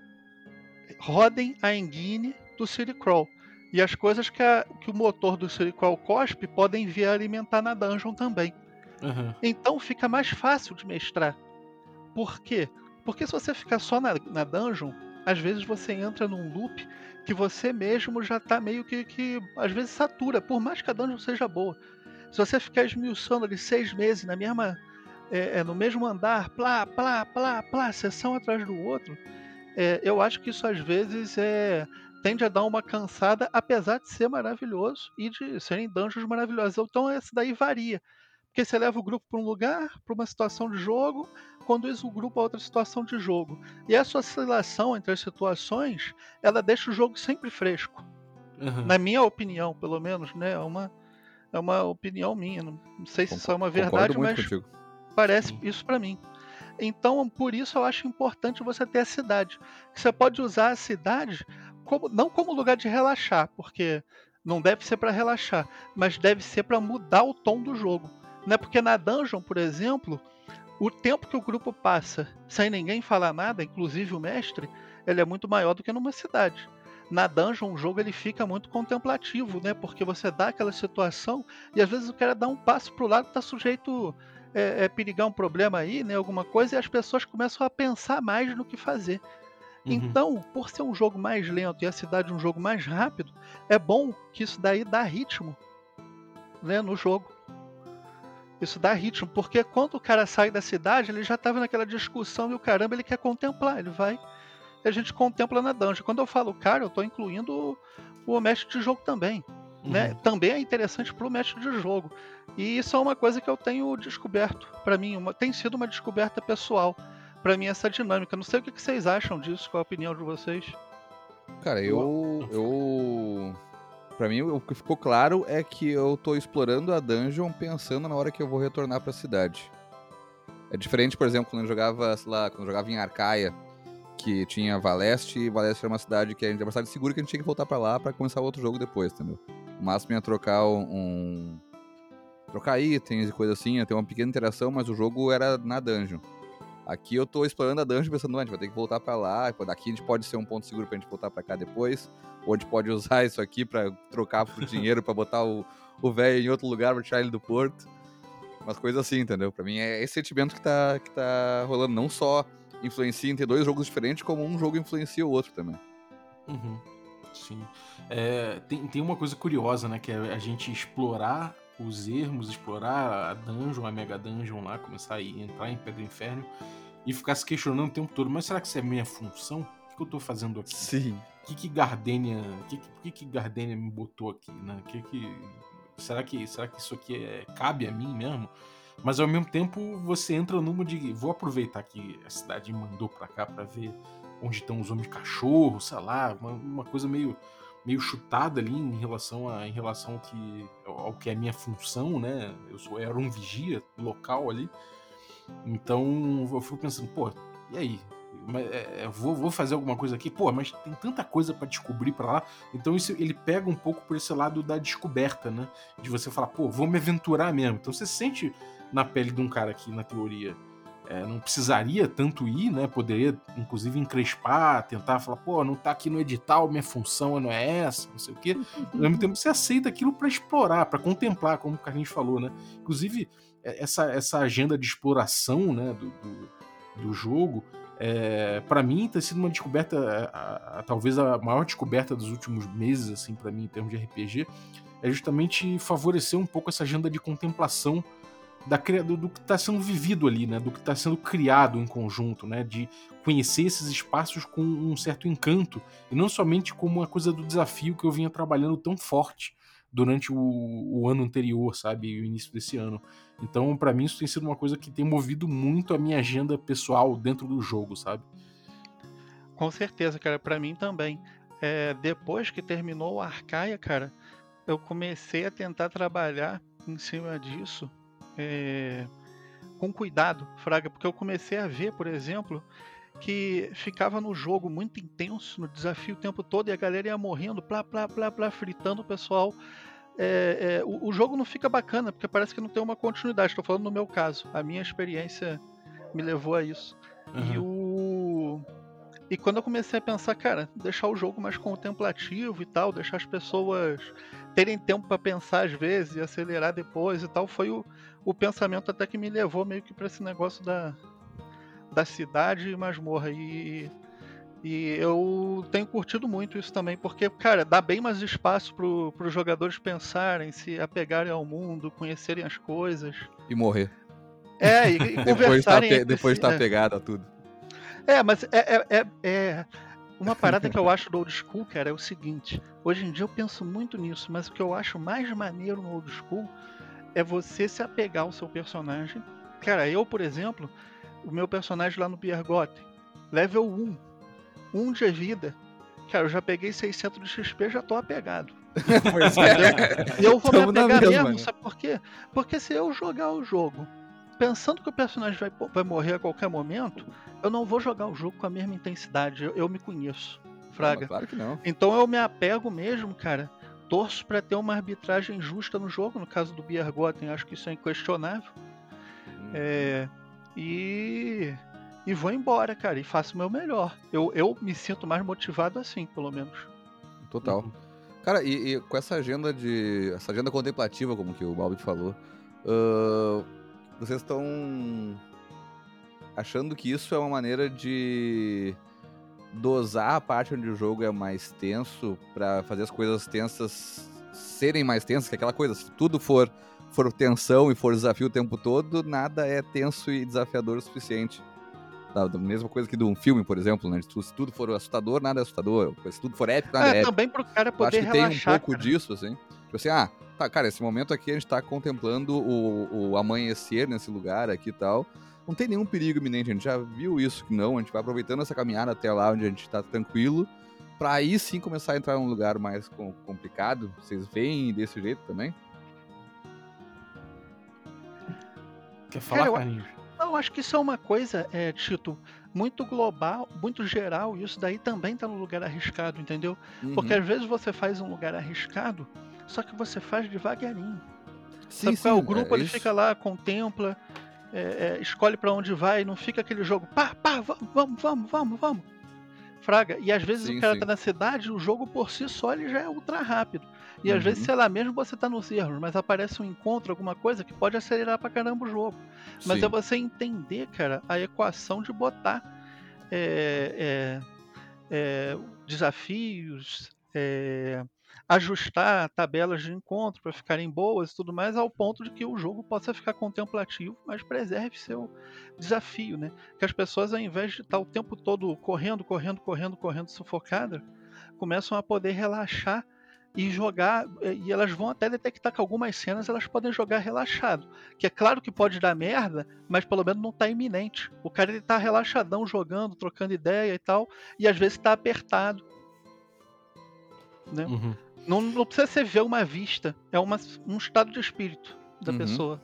rodem a engine do City Crawl. E as coisas que, a- que o motor do City Crawl cospe podem vir a alimentar na dungeon também. Aham. Então fica mais fácil de mestrar. Por quê? Porque se você ficar só na, na dungeon, às vezes você entra num loop que você mesmo já tá meio que, que às vezes satura, por mais que a dungeon seja boa. Se você ficar esmiuçando ali seis meses na mesma, é, é, no mesmo andar, plá, plá, plá, plá, sessão atrás do outro, é, eu acho que isso às vezes é, tende a dar uma cansada, apesar de ser maravilhoso e de serem dungeons maravilhosos. Então esse daí varia. Porque você leva o grupo para um lugar, para uma situação de jogo, conduz o grupo a outra situação de jogo. E essa oscilação entre as situações, ela deixa o jogo sempre fresco. Aham. Na minha opinião, pelo menos, né? É uma, é uma opinião minha. Não sei se isso é uma verdade, mas contigo. parece isso pra mim. Então, por isso eu acho importante você ter a cidade. Você pode usar a cidade como, não como lugar de relaxar, porque não deve ser pra relaxar, mas deve ser pra mudar o tom do jogo. Né? Porque na dungeon, por exemplo, o tempo que o grupo passa sem ninguém falar nada, inclusive o mestre, ele é muito maior do que numa cidade. Na dungeon, o jogo ele fica muito contemplativo, né? Porque você dá aquela situação e às vezes o cara dá um passo pro lado, tá sujeito é, é, perigar um problema aí, né? Alguma coisa, e as pessoas começam a pensar mais no que fazer. Uhum. Então, por ser um jogo mais lento e a cidade um jogo mais rápido, é bom que isso daí dá ritmo né, no jogo. Isso dá ritmo, porque quando o cara sai da cidade, ele já estava naquela discussão e o caramba, ele quer contemplar, ele vai e a gente contempla na dungeon. Quando eu falo cara, eu estou incluindo o, o mestre de jogo também né, Uhum. também é interessante para o mestre de jogo. E isso é uma coisa que eu tenho descoberto para mim, uma- tem sido uma descoberta pessoal para mim essa dinâmica. Não sei o que que vocês acham disso, qual a opinião de vocês. Cara, eu. eu... Pra mim, o que ficou claro é que eu tô explorando a dungeon pensando na hora que eu vou retornar pra cidade. É diferente, por exemplo, quando eu jogava, sei lá, quando eu jogava em Arcaia, que tinha Valeste, e Valeste era uma cidade que a gente era uma segura que a gente tinha que voltar pra lá pra começar outro jogo depois, entendeu? O máximo ia trocar um. trocar itens e coisa assim, ia ter uma pequena interação, mas o jogo era na dungeon. Aqui eu tô explorando a dungeon pensando, "Não, a gente vai ter que voltar pra lá, daqui a gente pode ser um ponto seguro pra gente voltar pra cá depois, ou a gente pode usar isso aqui pra trocar por dinheiro, pra botar o velho em outro lugar, pra tirar ele do porto. Umas coisas assim, entendeu? Pra mim é esse sentimento que tá, que tá rolando. Não só influencia em ter dois jogos diferentes, como um jogo influencia o outro também. Uhum. Sim. É, tem, tem uma coisa curiosa, né? Que é a gente explorar os ermos, explorar a dungeon, a mega dungeon lá, começar a entrar em Pedro Inferno e ficar se questionando o tempo todo. Mas será que isso é minha função? O que, eu tô fazendo aqui? Sim. O que que Gardenia, que, que, por que que Gardenia me botou aqui, né? Que que será que será que isso aqui é, cabe a mim mesmo? Mas ao mesmo tempo você entra numa de vou aproveitar que a cidade me mandou pra cá pra ver onde estão os homens cachorro, sei lá, uma, uma coisa meio meio chutada ali em relação a em relação ao que ao que é minha função, né? Eu sou era um vigia local ali. Então eu fico pensando, pô, e aí? É, é, vou, vou fazer alguma coisa aqui, pô, mas tem tanta coisa pra descobrir pra lá. Então isso ele pega um pouco por esse lado da descoberta, né? De você falar, pô, vou me aventurar mesmo. Então você se sente na pele de um cara que, na teoria, é, não precisaria tanto ir, né? Poderia, inclusive, encrespar, tentar falar, pô, não tá aqui no edital, minha função não é essa, não sei o quê. Ao mesmo tempo, você aceita aquilo pra explorar, pra contemplar, como o Carlinhos falou, né? Inclusive, é, essa, essa agenda de exploração, né, do, do, do jogo, é, para mim tem sido uma descoberta, a- a- talvez a maior descoberta dos últimos meses, assim, para mim, em termos de RPG, é justamente favorecer um pouco essa agenda de contemplação da, do, do que está sendo vivido ali, né? Do que está sendo criado em conjunto, né? De conhecer esses espaços com um certo encanto e não somente como uma coisa do desafio que eu vinha trabalhando tão forte durante o, o ano anterior, sabe? O início desse ano. Então, pra mim, isso tem sido uma coisa que tem movido muito a minha agenda pessoal dentro do jogo, sabe? Com certeza, cara, pra mim também. É, depois que terminou o Arcaia, cara, eu comecei a tentar trabalhar em cima disso é, com cuidado, Fraga, porque eu comecei a ver, por exemplo, que ficava no jogo muito intenso, no desafio o tempo todo, e a galera ia morrendo, plá, plá, plá, plá, fritando o pessoal. É, é, o, o, jogo não fica bacana, porque parece que não tem uma continuidade. Estou falando no meu caso. A minha experiência me levou a isso. Uhum. E o. E quando eu comecei a pensar, cara, deixar o jogo mais contemplativo e tal, deixar as pessoas terem tempo para pensar às vezes e acelerar depois e tal, foi o, o pensamento até que me levou meio que para esse negócio da, da cidade e masmorra. E, e eu tenho curtido muito isso também, porque, cara, dá bem mais espaço para os jogadores pensarem, se apegarem ao mundo, conhecerem as coisas. E morrer. É, e, e depois tá, depois tá pegado a tudo. É, mas é, é, é, é, uma parada que eu acho do old school, cara, é o seguinte. Hoje em dia eu penso muito nisso, mas o que eu acho mais maneiro no old school é você se apegar ao seu personagem. Cara, eu, por exemplo, o meu personagem lá no Piergotten, level 1, 1 de vida. Cara, eu já peguei 600 de XP, já tô apegado. Pois é. Eu vou Tamo me apegar mesmo, mesmo sabe por quê? Porque se eu jogar o jogo pensando que o personagem vai, vai morrer a qualquer momento, eu não vou jogar o jogo com a mesma intensidade. Eu, eu me conheço, Fraga. Não, claro que não. Então eu me apego mesmo, cara. Torço para ter uma arbitragem justa no jogo. No caso do Biergotten, acho que isso é inquestionável. Hum. É, e, e vou embora, cara, e faço o meu melhor. Eu, eu me sinto mais motivado assim, pelo menos. Total. Uhum. Cara, e, e, com essa agenda de. essa agenda contemplativa, como que o Balbi falou, uh, vocês estão achando que isso é uma maneira de dosar a parte onde o jogo é mais tenso para fazer as coisas tensas serem mais tensas, que é aquela coisa, se tudo for for tensão e for desafio o tempo todo, nada é tenso e desafiador o suficiente. Da, da mesma coisa que de um filme, por exemplo, né? Se tudo for assustador, nada é assustador. Se tudo for épico, nada é, é épico. também pro cara poder Acho que relaxar, tem um pouco cara. disso, assim. Tipo assim, ah, tá, cara, esse momento aqui a gente tá contemplando o, o amanhecer nesse lugar aqui e tal. Não tem nenhum perigo iminente, a gente já viu isso que não, a gente vai aproveitando essa caminhada até lá onde a gente tá tranquilo, para aí sim começar a entrar num lugar mais complicado. Vocês veem desse jeito também? Quer falar, Cara, Carlinhos? Eu, não, acho que isso é uma coisa, é, Tito, muito global, muito geral, e isso daí também tá no lugar arriscado, entendeu? Uhum. Porque às vezes você faz um lugar arriscado, só que você faz devagarinho. Sim, Sabe sim, qual é? O grupo é ele isso. fica lá, contempla, é, é, escolhe para onde vai, não fica aquele jogo, pá, pá, vamos, vamos, vamos, vamos. Fraga. E às vezes sim, o cara sim. tá na cidade, o jogo por si só ele já é ultra rápido. E uhum. às vezes, uhum. sei lá, mesmo você tá nos erros, mas aparece um encontro, alguma coisa que pode acelerar pra caramba o jogo. Mas Sim. é você entender, cara, a equação de botar é, é, é, desafios, é, ajustar tabelas de encontro para ficarem boas e tudo mais, ao ponto de que o jogo possa ficar contemplativo, mas preserve seu desafio, né? Que as pessoas, ao invés de estar o tempo todo correndo, correndo, correndo, correndo, sufocada, começam a poder relaxar e jogar, eh, e elas vão até detectar que algumas cenas elas podem jogar relaxado. Que é claro que pode dar merda, mas pelo menos não tá iminente. O cara ele tá relaxadão jogando, trocando ideia e tal, e às vezes tá apertado. Né? Uhum. Não, não, precisa ser ver uma vista, é uma, um estado de espírito da uhum. pessoa.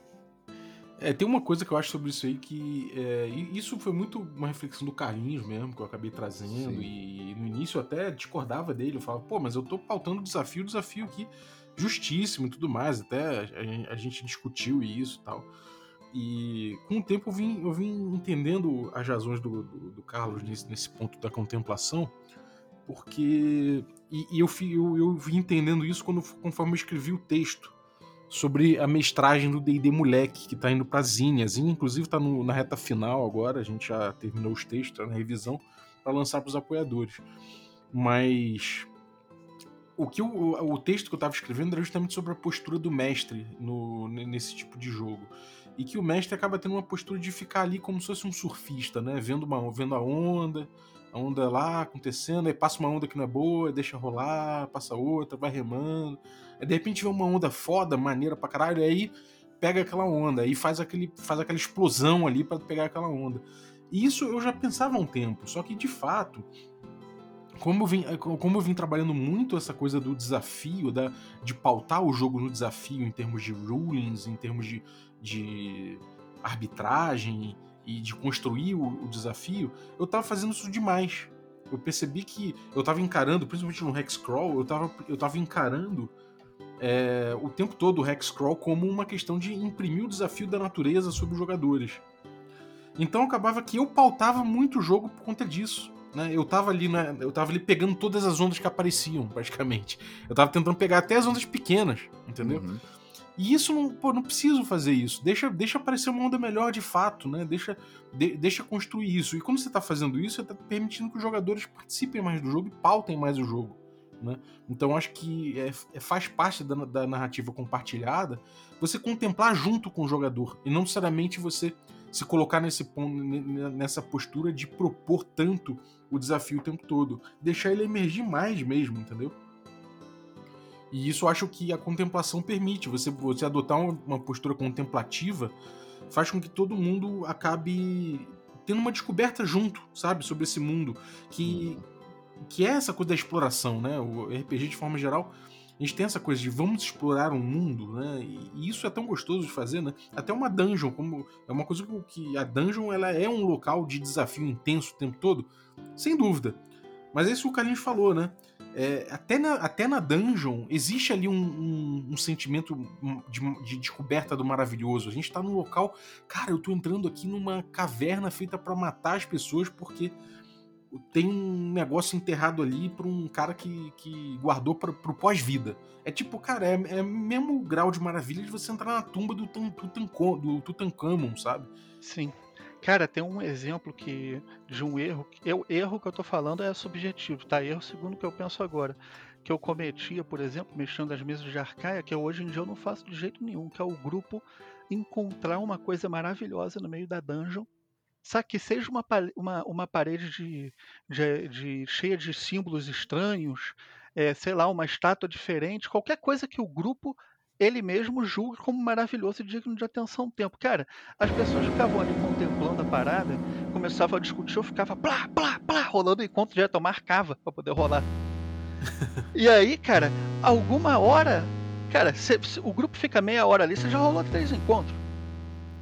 É, tem uma coisa que eu acho sobre isso aí que. É, isso foi muito uma reflexão do Carlinhos mesmo, que eu acabei trazendo. E, e, no início eu até discordava dele. Eu falava, pô, mas eu tô pautando o desafio, desafio aqui justíssimo e tudo mais. Até a, a gente discutiu isso e tal. E com o tempo eu vim, eu vim entendendo as razões do, do, do Carlos nesse, nesse ponto da contemplação, porque. E, e eu, eu, eu vim entendendo isso quando, conforme eu escrevi o texto sobre a mestragem do D&D Moleque, que tá indo pra Zine. A Zine, inclusive, tá no, na reta final agora, a gente já terminou os textos, tá na revisão, para lançar pros apoiadores. Mas o que o, o texto que eu estava escrevendo era justamente sobre a postura do mestre no, nesse tipo de jogo. E que o mestre acaba tendo uma postura de ficar ali como se fosse um surfista, né? Vendo, uma, vendo a onda, a onda lá acontecendo, aí passa uma onda que não é boa, deixa rolar, passa outra, vai remando. Aí de repente vem uma onda foda, maneira pra caralho, aí pega aquela onda, aí faz, aquele, faz aquela explosão ali para pegar aquela onda. E isso eu já pensava há um tempo, só que de fato, como eu vim, como eu vim trabalhando muito essa coisa do desafio, da, de pautar o jogo no desafio em termos de rulings, em termos de, de arbitragem e de construir o, o desafio, eu tava fazendo isso demais. Eu percebi que eu tava encarando, principalmente no Hexcrawl, eu tava, eu tava encarando é, o tempo todo o Hexcrawl como uma questão de imprimir o desafio da natureza sobre os jogadores. Então acabava que eu pautava muito o jogo por conta disso. Né? Eu tava ali na, eu tava ali pegando todas as ondas que apareciam, praticamente. Eu tava tentando pegar até as ondas pequenas, entendeu? Uhum. E isso não, pô, não preciso fazer isso. Deixa, deixa aparecer uma onda melhor de fato, né? Deixa, de, deixa construir isso. E quando você está fazendo isso, você está permitindo que os jogadores participem mais do jogo e pautem mais o jogo. Né? Então acho que é, é, faz parte da, da, narrativa compartilhada você contemplar junto com o jogador e não necessariamente você se colocar nesse nessa postura de propor tanto o desafio o tempo todo, deixar ele emergir mais mesmo, entendeu? E isso acho que a contemplação permite. Você, você adotar uma postura contemplativa faz com que todo mundo acabe tendo uma descoberta junto, sabe, sobre esse mundo que que é essa coisa da exploração, né? O RPG de forma geral, a gente tem essa coisa de vamos explorar um mundo, né? E isso é tão gostoso de fazer, né? Até uma dungeon, como é uma coisa que a dungeon ela é um local de desafio intenso o tempo todo, sem dúvida. Mas é isso que o Carlinhos falou, né? É, até, na, até na dungeon existe ali um, um, um sentimento de, de, descoberta do maravilhoso. A gente tá num local. Cara, eu tô entrando aqui numa caverna feita para matar as pessoas porque tem um negócio enterrado ali por um cara que, que guardou pra, pro pós-vida. É tipo, cara, é, é mesmo grau de maravilha de você entrar na tumba do, Tutankhamon, do Tutankhamon, sabe? Sim. Cara, tem um exemplo que de um erro. Eu, erro que eu tô falando é subjetivo, tá? Erro segundo o que eu penso agora. Que eu cometia, por exemplo, mexendo as mesas de arcaia, que hoje em dia eu não faço de jeito nenhum, que é o grupo encontrar uma coisa maravilhosa no meio da dungeon Sabe que seja uma, uma, uma parede de, de, de, cheia de símbolos estranhos, é, sei lá, uma estátua diferente, qualquer coisa que o grupo ele mesmo julgue como maravilhoso e digno de atenção tempo. Cara, as pessoas ficavam ali contemplando a parada, começavam a discutir, eu ficava plá, plá, plá, rolando enquanto já marcava para poder rolar. e aí, cara, alguma hora, cara, o grupo fica meia hora ali, você já rolou três encontros.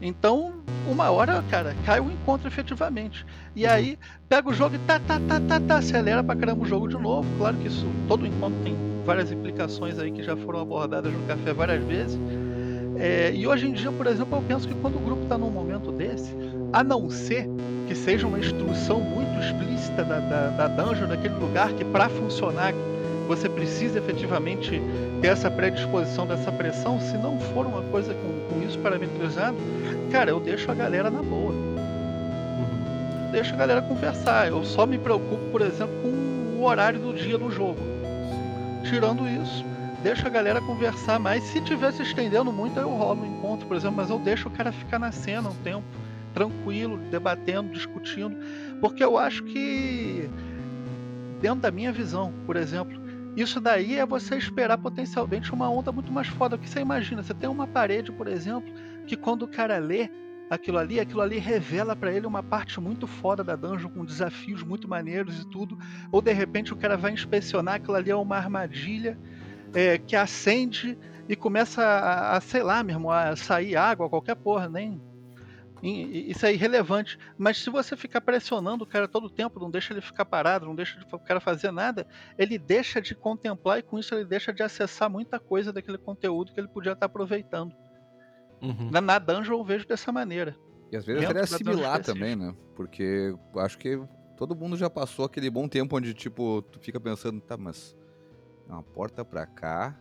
Então, uma hora, cara, cai o encontro efetivamente. E aí, pega o jogo e tá, tá, tá, tá, tá, acelera pra caramba o jogo de novo. Claro que isso, todo encontro tem várias implicações aí que já foram abordadas no café várias vezes. É, e hoje em dia, por exemplo, eu penso que quando o grupo está num momento desse, a não ser que seja uma instrução muito explícita da, da, da dungeon, daquele lugar, que para funcionar você precisa efetivamente ter essa predisposição dessa pressão, se não for uma coisa com, com isso parametrizado, cara, eu deixo a galera na boa. Uhum. Deixo a galera conversar. Eu só me preocupo, por exemplo, com o horário do dia do jogo. Tirando isso, deixo a galera conversar mais. Se tiver se estendendo muito, eu rolo um encontro, por exemplo, mas eu deixo o cara ficar na cena um tempo, tranquilo, debatendo, discutindo, porque eu acho que dentro da minha visão, por exemplo, isso daí é você esperar potencialmente uma onda muito mais foda. que você imagina, você tem uma parede, por exemplo, que quando o cara lê aquilo ali, aquilo ali revela para ele uma parte muito foda da dungeon, com desafios muito maneiros e tudo. Ou de repente o cara vai inspecionar, aquilo ali é uma armadilha é, que acende e começa a, a, sei lá, meu irmão, a sair água, qualquer porra, nem isso é irrelevante. Mas se você ficar pressionando o cara todo o tempo, não deixa ele ficar parado, não deixa o cara fazer nada, ele deixa de contemplar e com isso ele deixa de acessar muita coisa daquele conteúdo que ele podia estar aproveitando. Uhum. Na, na dungeon eu vejo dessa maneira. E às vezes até assimilar também, né? Porque acho que todo mundo já passou aquele bom tempo onde, tipo, tu fica pensando, tá, mas uma porta pra cá,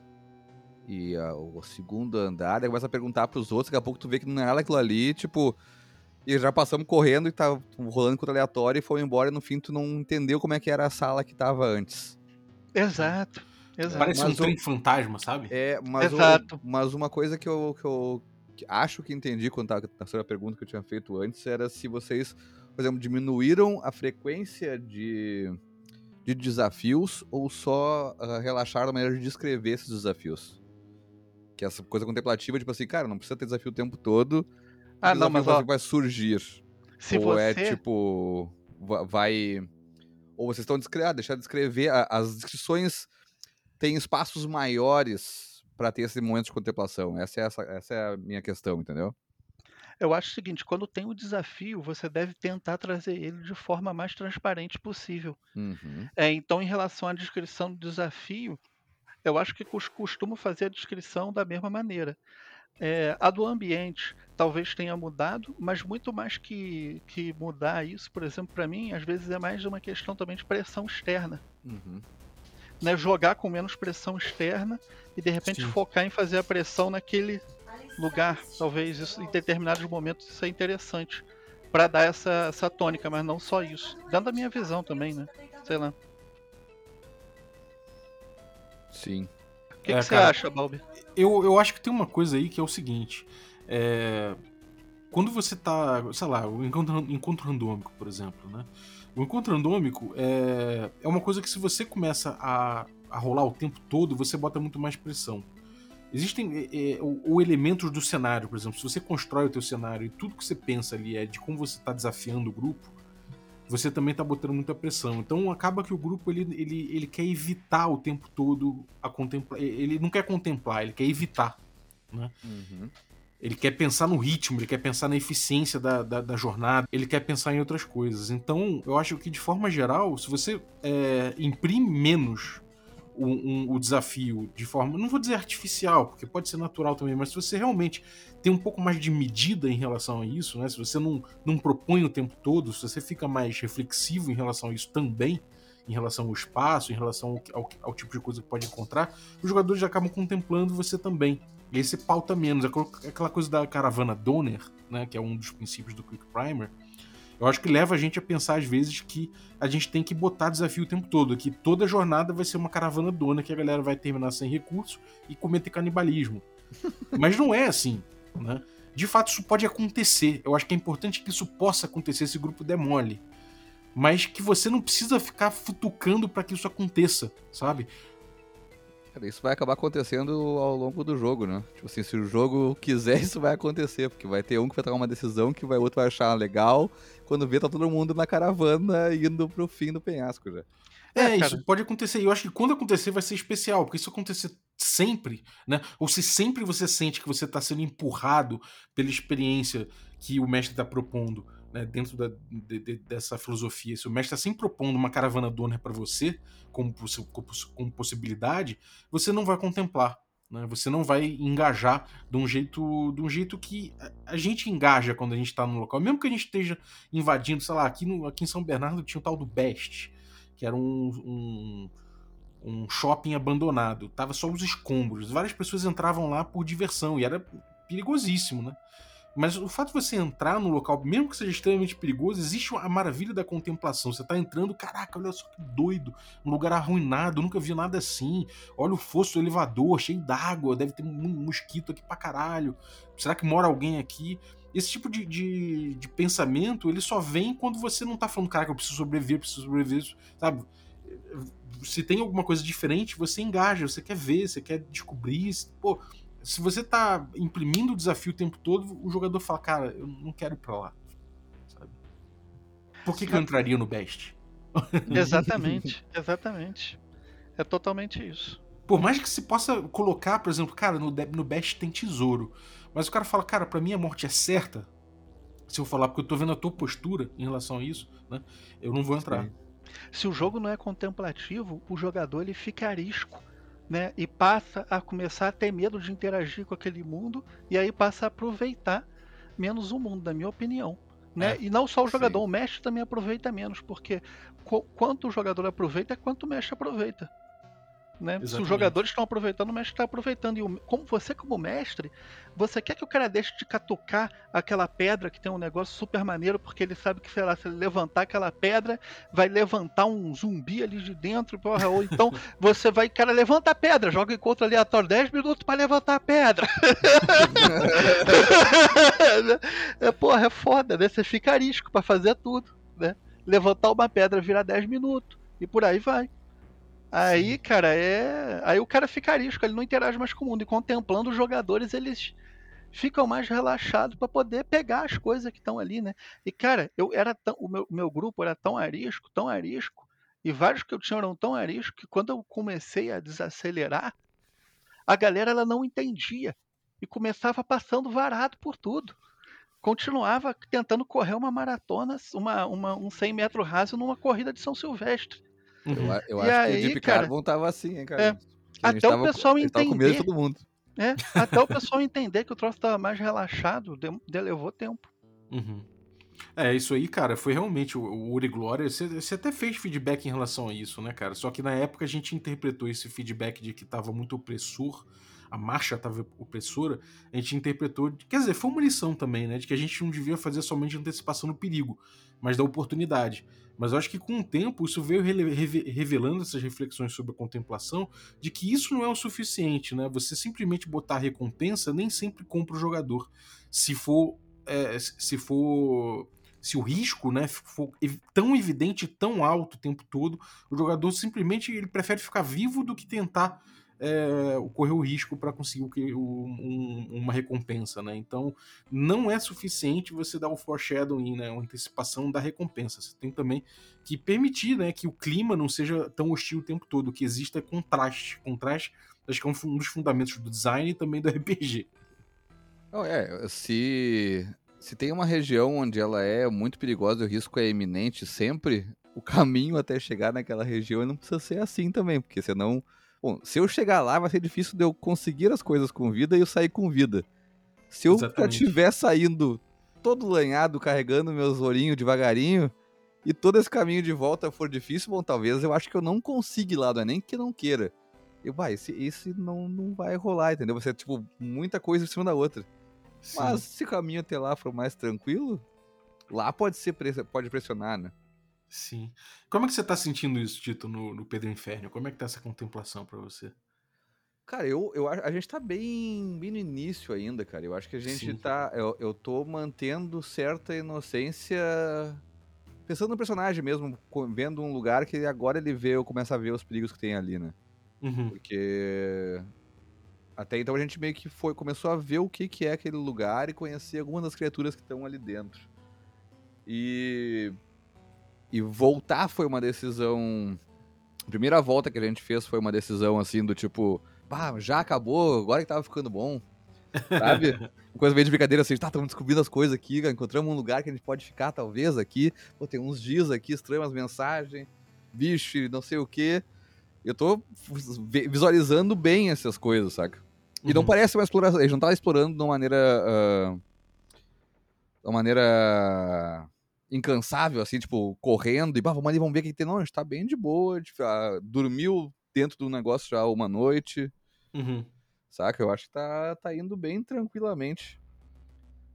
e a, o segundo andar, daí começa a perguntar pros outros, daqui a pouco tu vê que não era aquilo ali, tipo. E já passamos correndo e tá rolando com aleatório e foi embora e no fim tu não entendeu como é que era a sala que tava antes. Exato. Exato. Parece mas um trem fantasma, sabe? É, mas, Exato. O, mas uma coisa que eu, que eu acho que entendi quando tava na sua pergunta que eu tinha feito antes era se vocês por exemplo, diminuíram a frequência de, de desafios ou só ah, relaxaram a maneira de descrever esses desafios? Que essa coisa contemplativa, tipo assim, cara, não precisa ter desafio o tempo todo. Ah, não, mas vai- ó, vai surgir. se ou você. é tipo. va- Vai. Ou vocês estão descrevendo, deixar de escrever. As descrições têm espaços maiores para ter esse momento de contemplação. Essa é, essa, essa é a minha questão, entendeu? Eu acho o seguinte, quando tem o desafio, você deve tentar trazer ele de forma mais transparente possível. Uhum. É, então, em relação à descrição do desafio, eu acho que cos- costumo fazer a descrição da mesma maneira. É, a do ambiente talvez tenha mudado, mas muito mais que, que mudar isso, por exemplo, para mim, às vezes é mais uma questão também de pressão externa. Uhum. Né? Jogar com menos pressão externa e de repente Sim. focar em fazer a pressão naquele lugar. Talvez isso, em determinados momentos isso é interessante para dar essa, essa tônica, mas não só isso. Dentro da minha visão também, né? Sei lá. Sim. O que, É, que você cara, acha, Balbi? Eu, eu acho que tem uma coisa aí que é o seguinte. é, quando você tá, sei lá, o encontro, encontro randômico, por exemplo, né? O encontro randômico é, é uma coisa que se você começa a, a rolar o tempo todo, você bota muito mais pressão. Existem é, é, o, o elementos do cenário, por exemplo, se você constrói o teu cenário e tudo que você pensa ali é de como você está desafiando o grupo, você também está botando muita pressão. Então acaba que o grupo ele, ele, ele quer evitar o tempo todo a contemplar. Ele não quer contemplar, ele quer evitar. Uhum. Ele quer pensar no ritmo, ele quer pensar na eficiência da, da, da jornada, ele quer pensar em outras coisas. Então, eu acho que de forma geral, se você é, imprime menos o, um- o desafio de forma, não vou dizer artificial, porque pode ser natural também, mas se você realmente tem um pouco mais de medida em relação a isso, né? Se você não, não propõe o tempo todo, se você fica mais reflexivo em relação a isso também, em relação ao espaço, em relação ao, ao- ao tipo de coisa que pode encontrar, os jogadores acabam contemplando você também. E aí você pauta menos. Aquela- Aquela coisa da caravana Donner, né, que é um dos princípios do Quick Primer, eu acho que leva a gente a pensar às vezes que a gente tem que botar desafio o tempo todo, que toda jornada vai ser uma caravana Donner, que a galera vai terminar sem recursos e cometer canibalismo. Mas não é assim, né? De fato, isso pode acontecer. Eu acho que é importante que isso possa acontecer se o grupo der mole. Mas que você não precisa ficar futucando para que isso aconteça, sabe? Cara, isso vai acabar acontecendo ao longo do jogo, né? Tipo assim, se o jogo quiser, isso vai acontecer, porque vai ter um que vai tomar uma decisão que vai, o outro vai achar legal. Quando vê, tá todo mundo na caravana indo pro fim do penhasco já. É, É, isso pode acontecer. E eu acho que quando acontecer vai ser especial, porque isso acontecer sempre, né? Ou se sempre você sente que você está sendo empurrado pela experiência que o mestre está propondo, né? Dentro da- de- de- dessa filosofia. Se o mestre está sempre propondo uma caravana donor para você, como, como possibilidade, você não vai contemplar. Né? Você não vai engajar de um jeito, de um jeito que a- a gente engaja quando a gente está no local. Mesmo que a gente esteja invadindo, sei lá, aqui, no- aqui em São Bernardo tinha o tal do Best que era um, um, um shopping abandonado. Tava só os escombros. Várias pessoas entravam lá por diversão e era perigosíssimo, né? Mas o fato de você entrar no local, mesmo que seja extremamente perigoso, existe a maravilha da contemplação. Você tá entrando, caraca, olha só que doido, um lugar arruinado, nunca vi nada assim. Olha o fosso do elevador, cheio d'água, deve ter um mosquito aqui pra caralho. Será que mora alguém aqui? Esse tipo de, de, de pensamento, ele só vem quando você não tá falando, caraca, eu preciso sobreviver, eu preciso sobreviver, sabe? Se tem alguma coisa diferente, você engaja, você quer ver, você quer descobrir. Pô, se você tá imprimindo o desafio o tempo todo, o jogador fala, cara, eu não quero ir pra lá. Sabe? Por que, que eu entraria no Best? Exatamente, exatamente. É totalmente isso. Por mais que se possa colocar, por exemplo, cara, no, no Best tem tesouro. Mas o cara fala, cara, pra mim a morte é certa. Se eu falar, porque eu tô vendo a tua postura em relação a isso, né? Eu não vou entrar. Sim. Se o jogo não é contemplativo, o jogador ele fica arisco, né? E passa a começar a ter medo de interagir com aquele mundo e aí passa a aproveitar menos o mundo, na minha opinião. Né? É, e não só o jogador, sim. o mestre também aproveita menos, porque qu- quanto o jogador aproveita é quanto o mestre aproveita. Né? Se os jogadores estão aproveitando, o mestre está aproveitando. E o- como você, como mestre, você quer que o cara deixe de catucar aquela pedra que tem um negócio super maneiro, porque ele sabe que, sei lá, se ele levantar aquela pedra, vai levantar um zumbi ali de dentro, porra, ou então você vai, cara, levanta a pedra, joga encontro aleatório, 10 minutos pra levantar a pedra. é, porra, é foda, né? Você fica arisco pra fazer tudo, né? Levantar uma pedra vira 10 minutos e por aí vai. Aí, cara, é. Aí o cara fica arisco, ele não interage mais com o mundo. E contemplando os jogadores, eles ficam mais relaxados pra poder pegar as coisas que estão ali, né? E, cara, eu era tão. O meu, meu grupo era tão arisco, tão arisco, e vários que eu tinha eram tão arisco que quando eu comecei a desacelerar, a galera ela não entendia. E começava passando varado por tudo. Continuava tentando correr uma maratona, uma, uma, um 100 metros raso numa corrida de São Silvestre. Uhum. Eu, eu E acho que aí, o Deep cara, Carbon tava assim, hein, cara. é, até o tava- pessoal tava com medo de entender. todo mundo. É, até o pessoal entender que o troço estava mais relaxado, de, de- levou tempo. Uhum. É, isso aí, cara, foi realmente o, o Uri Glória. Você, você até fez feedback em relação a isso, né, cara? Só que na época a gente interpretou esse feedback de que tava muito opressor, a marcha tava opressora, a gente interpretou. Quer dizer, foi uma lição também, né? De que a gente não devia fazer somente antecipação do perigo, mas da oportunidade. Mas eu acho que com o tempo isso veio revelando essas reflexões sobre a contemplação de que isso não é o suficiente, né? Você simplesmente botar recompensa nem sempre compra o jogador. Se for. é, se for. Se o risco né, for tão evidente, tão alto o tempo todo, o jogador simplesmente ele prefere ficar vivo do que tentar é, correr o risco para conseguir um- uma recompensa, né? Então não é suficiente você dar o foreshadowing, né, uma antecipação da recompensa. Você tem também que permitir, né, que o clima não seja tão hostil o tempo todo, que exista contraste. Contraste, acho que é um um dos fundamentos do design e também do RPG. Não, é, se, se tem uma região onde ela é muito perigosa e o risco é iminente sempre, o caminho até chegar naquela região não precisa ser assim também, porque senão. Bom, se eu chegar lá, vai ser difícil de eu conseguir as coisas com vida e eu sair com vida. Se eu já Exatamente. estiver saindo todo lanhado, carregando meus ourinhos devagarinho, e todo esse caminho de volta for difícil, bom, talvez eu acho que eu não consiga ir lá, não é nem que não queira. Eu, vai, esse, esse não, não vai rolar, entendeu? Vai ser, tipo, muita coisa em cima da outra. Mas se o caminho até lá for mais tranquilo, lá pode ser pode pressionar, né? Sim. Como é que você tá sentindo isso, Tito, no, no Pedro Inferno? Como é que tá essa contemplação pra você? Cara, eu, eu a gente tá bem, bem no início ainda, cara. Eu acho que a gente Sim. tá. Eu, eu tô mantendo certa inocência. Pensando no personagem mesmo, vendo um lugar que agora ele vê, eu começo a ver os perigos que tem ali, né? Uhum. Porque. Até então a gente meio que foi, começou a ver o que, que é aquele lugar e conhecer algumas das criaturas que estão ali dentro. E. E voltar foi uma decisão. A primeira volta que a gente fez foi uma decisão assim do tipo. Pá, já acabou, agora que tava ficando bom. Sabe? Uma coisa meio de brincadeira assim, tá, estamos descobrindo as coisas aqui, encontramos um lugar que a gente pode ficar, talvez, aqui. Pô, tem uns dias aqui, estranho as mensagens, bicho, não sei o quê. Eu tô vi- visualizando bem essas coisas, saca? E não Uhum. parece uma exploração. Eles não estavam explorando de uma maneira. ah, de uma maneira. Incansável, assim, tipo, correndo e bah, vamos ali, vamos ver o que tem. Não, a gente tá bem de boa. gente, ah, dormiu dentro do negócio já uma noite, Uhum. saca? Eu acho que tá, tá indo bem tranquilamente.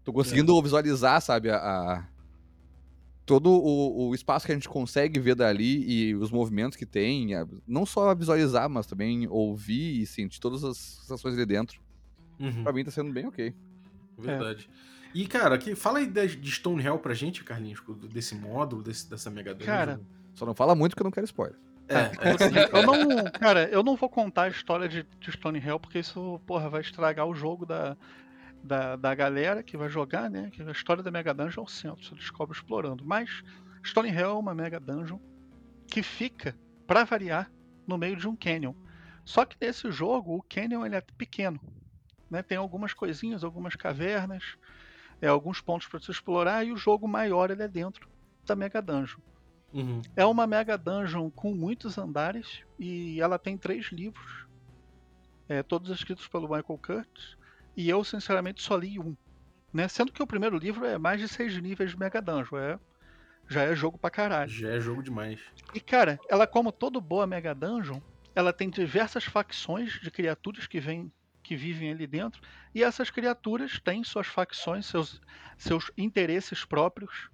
Tô conseguindo visualizar, sabe, a. a- todo o, o espaço que a gente consegue ver dali e os movimentos que tem, não só visualizar, mas também ouvir e sentir todas as sensações ali dentro. Uhum. Pra mim tá sendo bem ok. Verdade. E, cara, que, fala aí de, de Stonehell pra gente, Carlinhos, desse módulo, desse, dessa Mega Dungeon. Cara, Só não fala muito porque eu não quero spoiler. é, é, Assim, eu não, cara, eu não vou contar a história de, de Stone Hell porque isso, porra, vai estragar o jogo da, da, da galera que vai jogar, né? Que a história da Mega Dungeon é o centro, você descobre explorando. Mas Stone Hell é uma Mega Dungeon que fica, pra variar, no meio de um canyon. Só que nesse jogo o canyon ele é pequeno, né? Tem algumas coisinhas, algumas cavernas, é, alguns pontos para você explorar e o jogo maior ele é dentro da Mega Dungeon. Uhum. É uma mega dungeon com muitos andares e ela tem três livros, é, todos escritos pelo Michael Curtis. E eu, sinceramente, só li um. Né? Sendo que o primeiro livro é mais de seis níveis de mega dungeon. É, já é jogo pra caralho. Já é jogo demais. E cara, ela, como todo boa mega dungeon, ela tem diversas facções de criaturas que vêm que vivem ali dentro, e essas criaturas têm suas facções, seus, seus interesses próprios.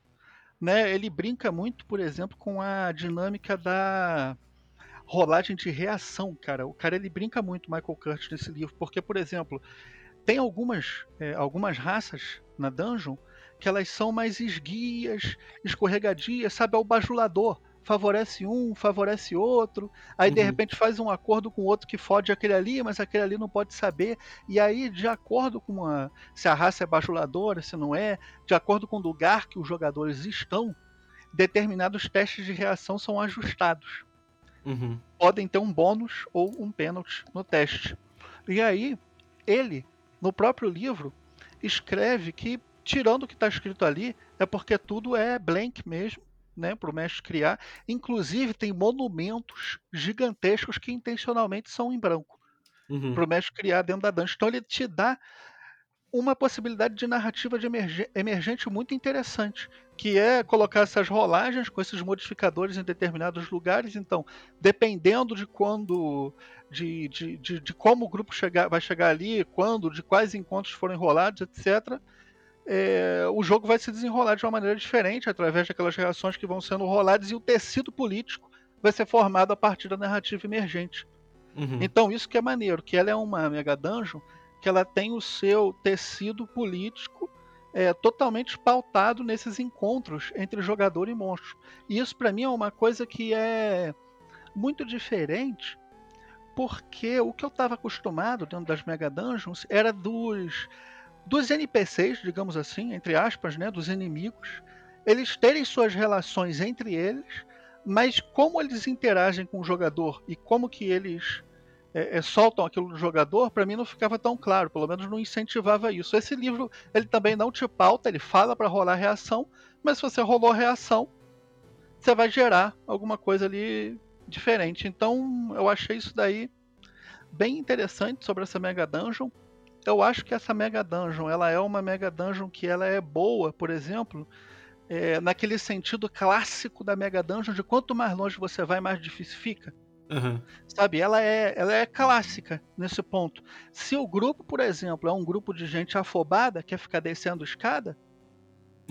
Né? Ele brinca muito, por exemplo, com a dinâmica da rolagem de reação, cara. O cara ele brinca muito, Michael Curtis, nesse livro, porque, por exemplo, tem algumas, é, algumas raças na dungeon que elas são mais esguias, escorregadias, sabe? É o bajulador favorece um, favorece outro, aí uhum. de repente faz um acordo com outro que fode aquele ali, mas aquele ali não pode saber, e aí de acordo com a, se a raça é bajuladora, se não é, de acordo com o lugar que os jogadores estão, determinados testes de reação são ajustados. Uhum. Podem ter um bônus ou um pênalti no teste. E aí, ele, no próprio livro, escreve que, tirando o que está escrito ali, é porque tudo é blank mesmo, né, para o mestre criar. Inclusive, tem monumentos gigantescos que intencionalmente são em branco. Uhum. Para o mestre criar dentro da dungeon. Então, ele te dá uma possibilidade de narrativa de emergente muito interessante, que é colocar essas rolagens com esses modificadores em determinados lugares. Então, dependendo de quando, de, de, de, de como o grupo chegar, vai chegar ali, quando, de quais encontros foram rolados, etc é, o jogo vai se desenrolar de uma maneira diferente através daquelas reações que vão sendo roladas e o tecido político vai ser formado a partir da narrativa emergente. Uhum. Então isso que é maneiro, que ela é uma mega dungeon que ela tem o seu tecido político é, totalmente pautado nesses encontros entre jogador e monstro. E isso para mim é uma coisa que é muito diferente, porque o que eu estava acostumado dentro das mega dungeons era dos dos NPCs, digamos assim, entre aspas, né, dos inimigos, eles terem suas relações entre eles, mas como eles interagem com o jogador e como que eles é, é, soltam aquilo do jogador, para mim não ficava tão claro, pelo menos não incentivava isso. Esse livro ele também não te pauta, ele fala para rolar reação, mas se você rolou reação, você vai gerar alguma coisa ali diferente. Então eu achei isso daí bem interessante sobre essa Mega Dungeon eu acho que essa Mega Dungeon, ela é uma Mega Dungeon que ela é boa, por exemplo, é, naquele sentido clássico da Mega Dungeon, de quanto mais longe você vai, mais difícil fica. Uhum. Sabe, ela é, ela é clássica nesse ponto. Se o grupo, por exemplo, é um grupo de gente afobada, quer ficar descendo escada,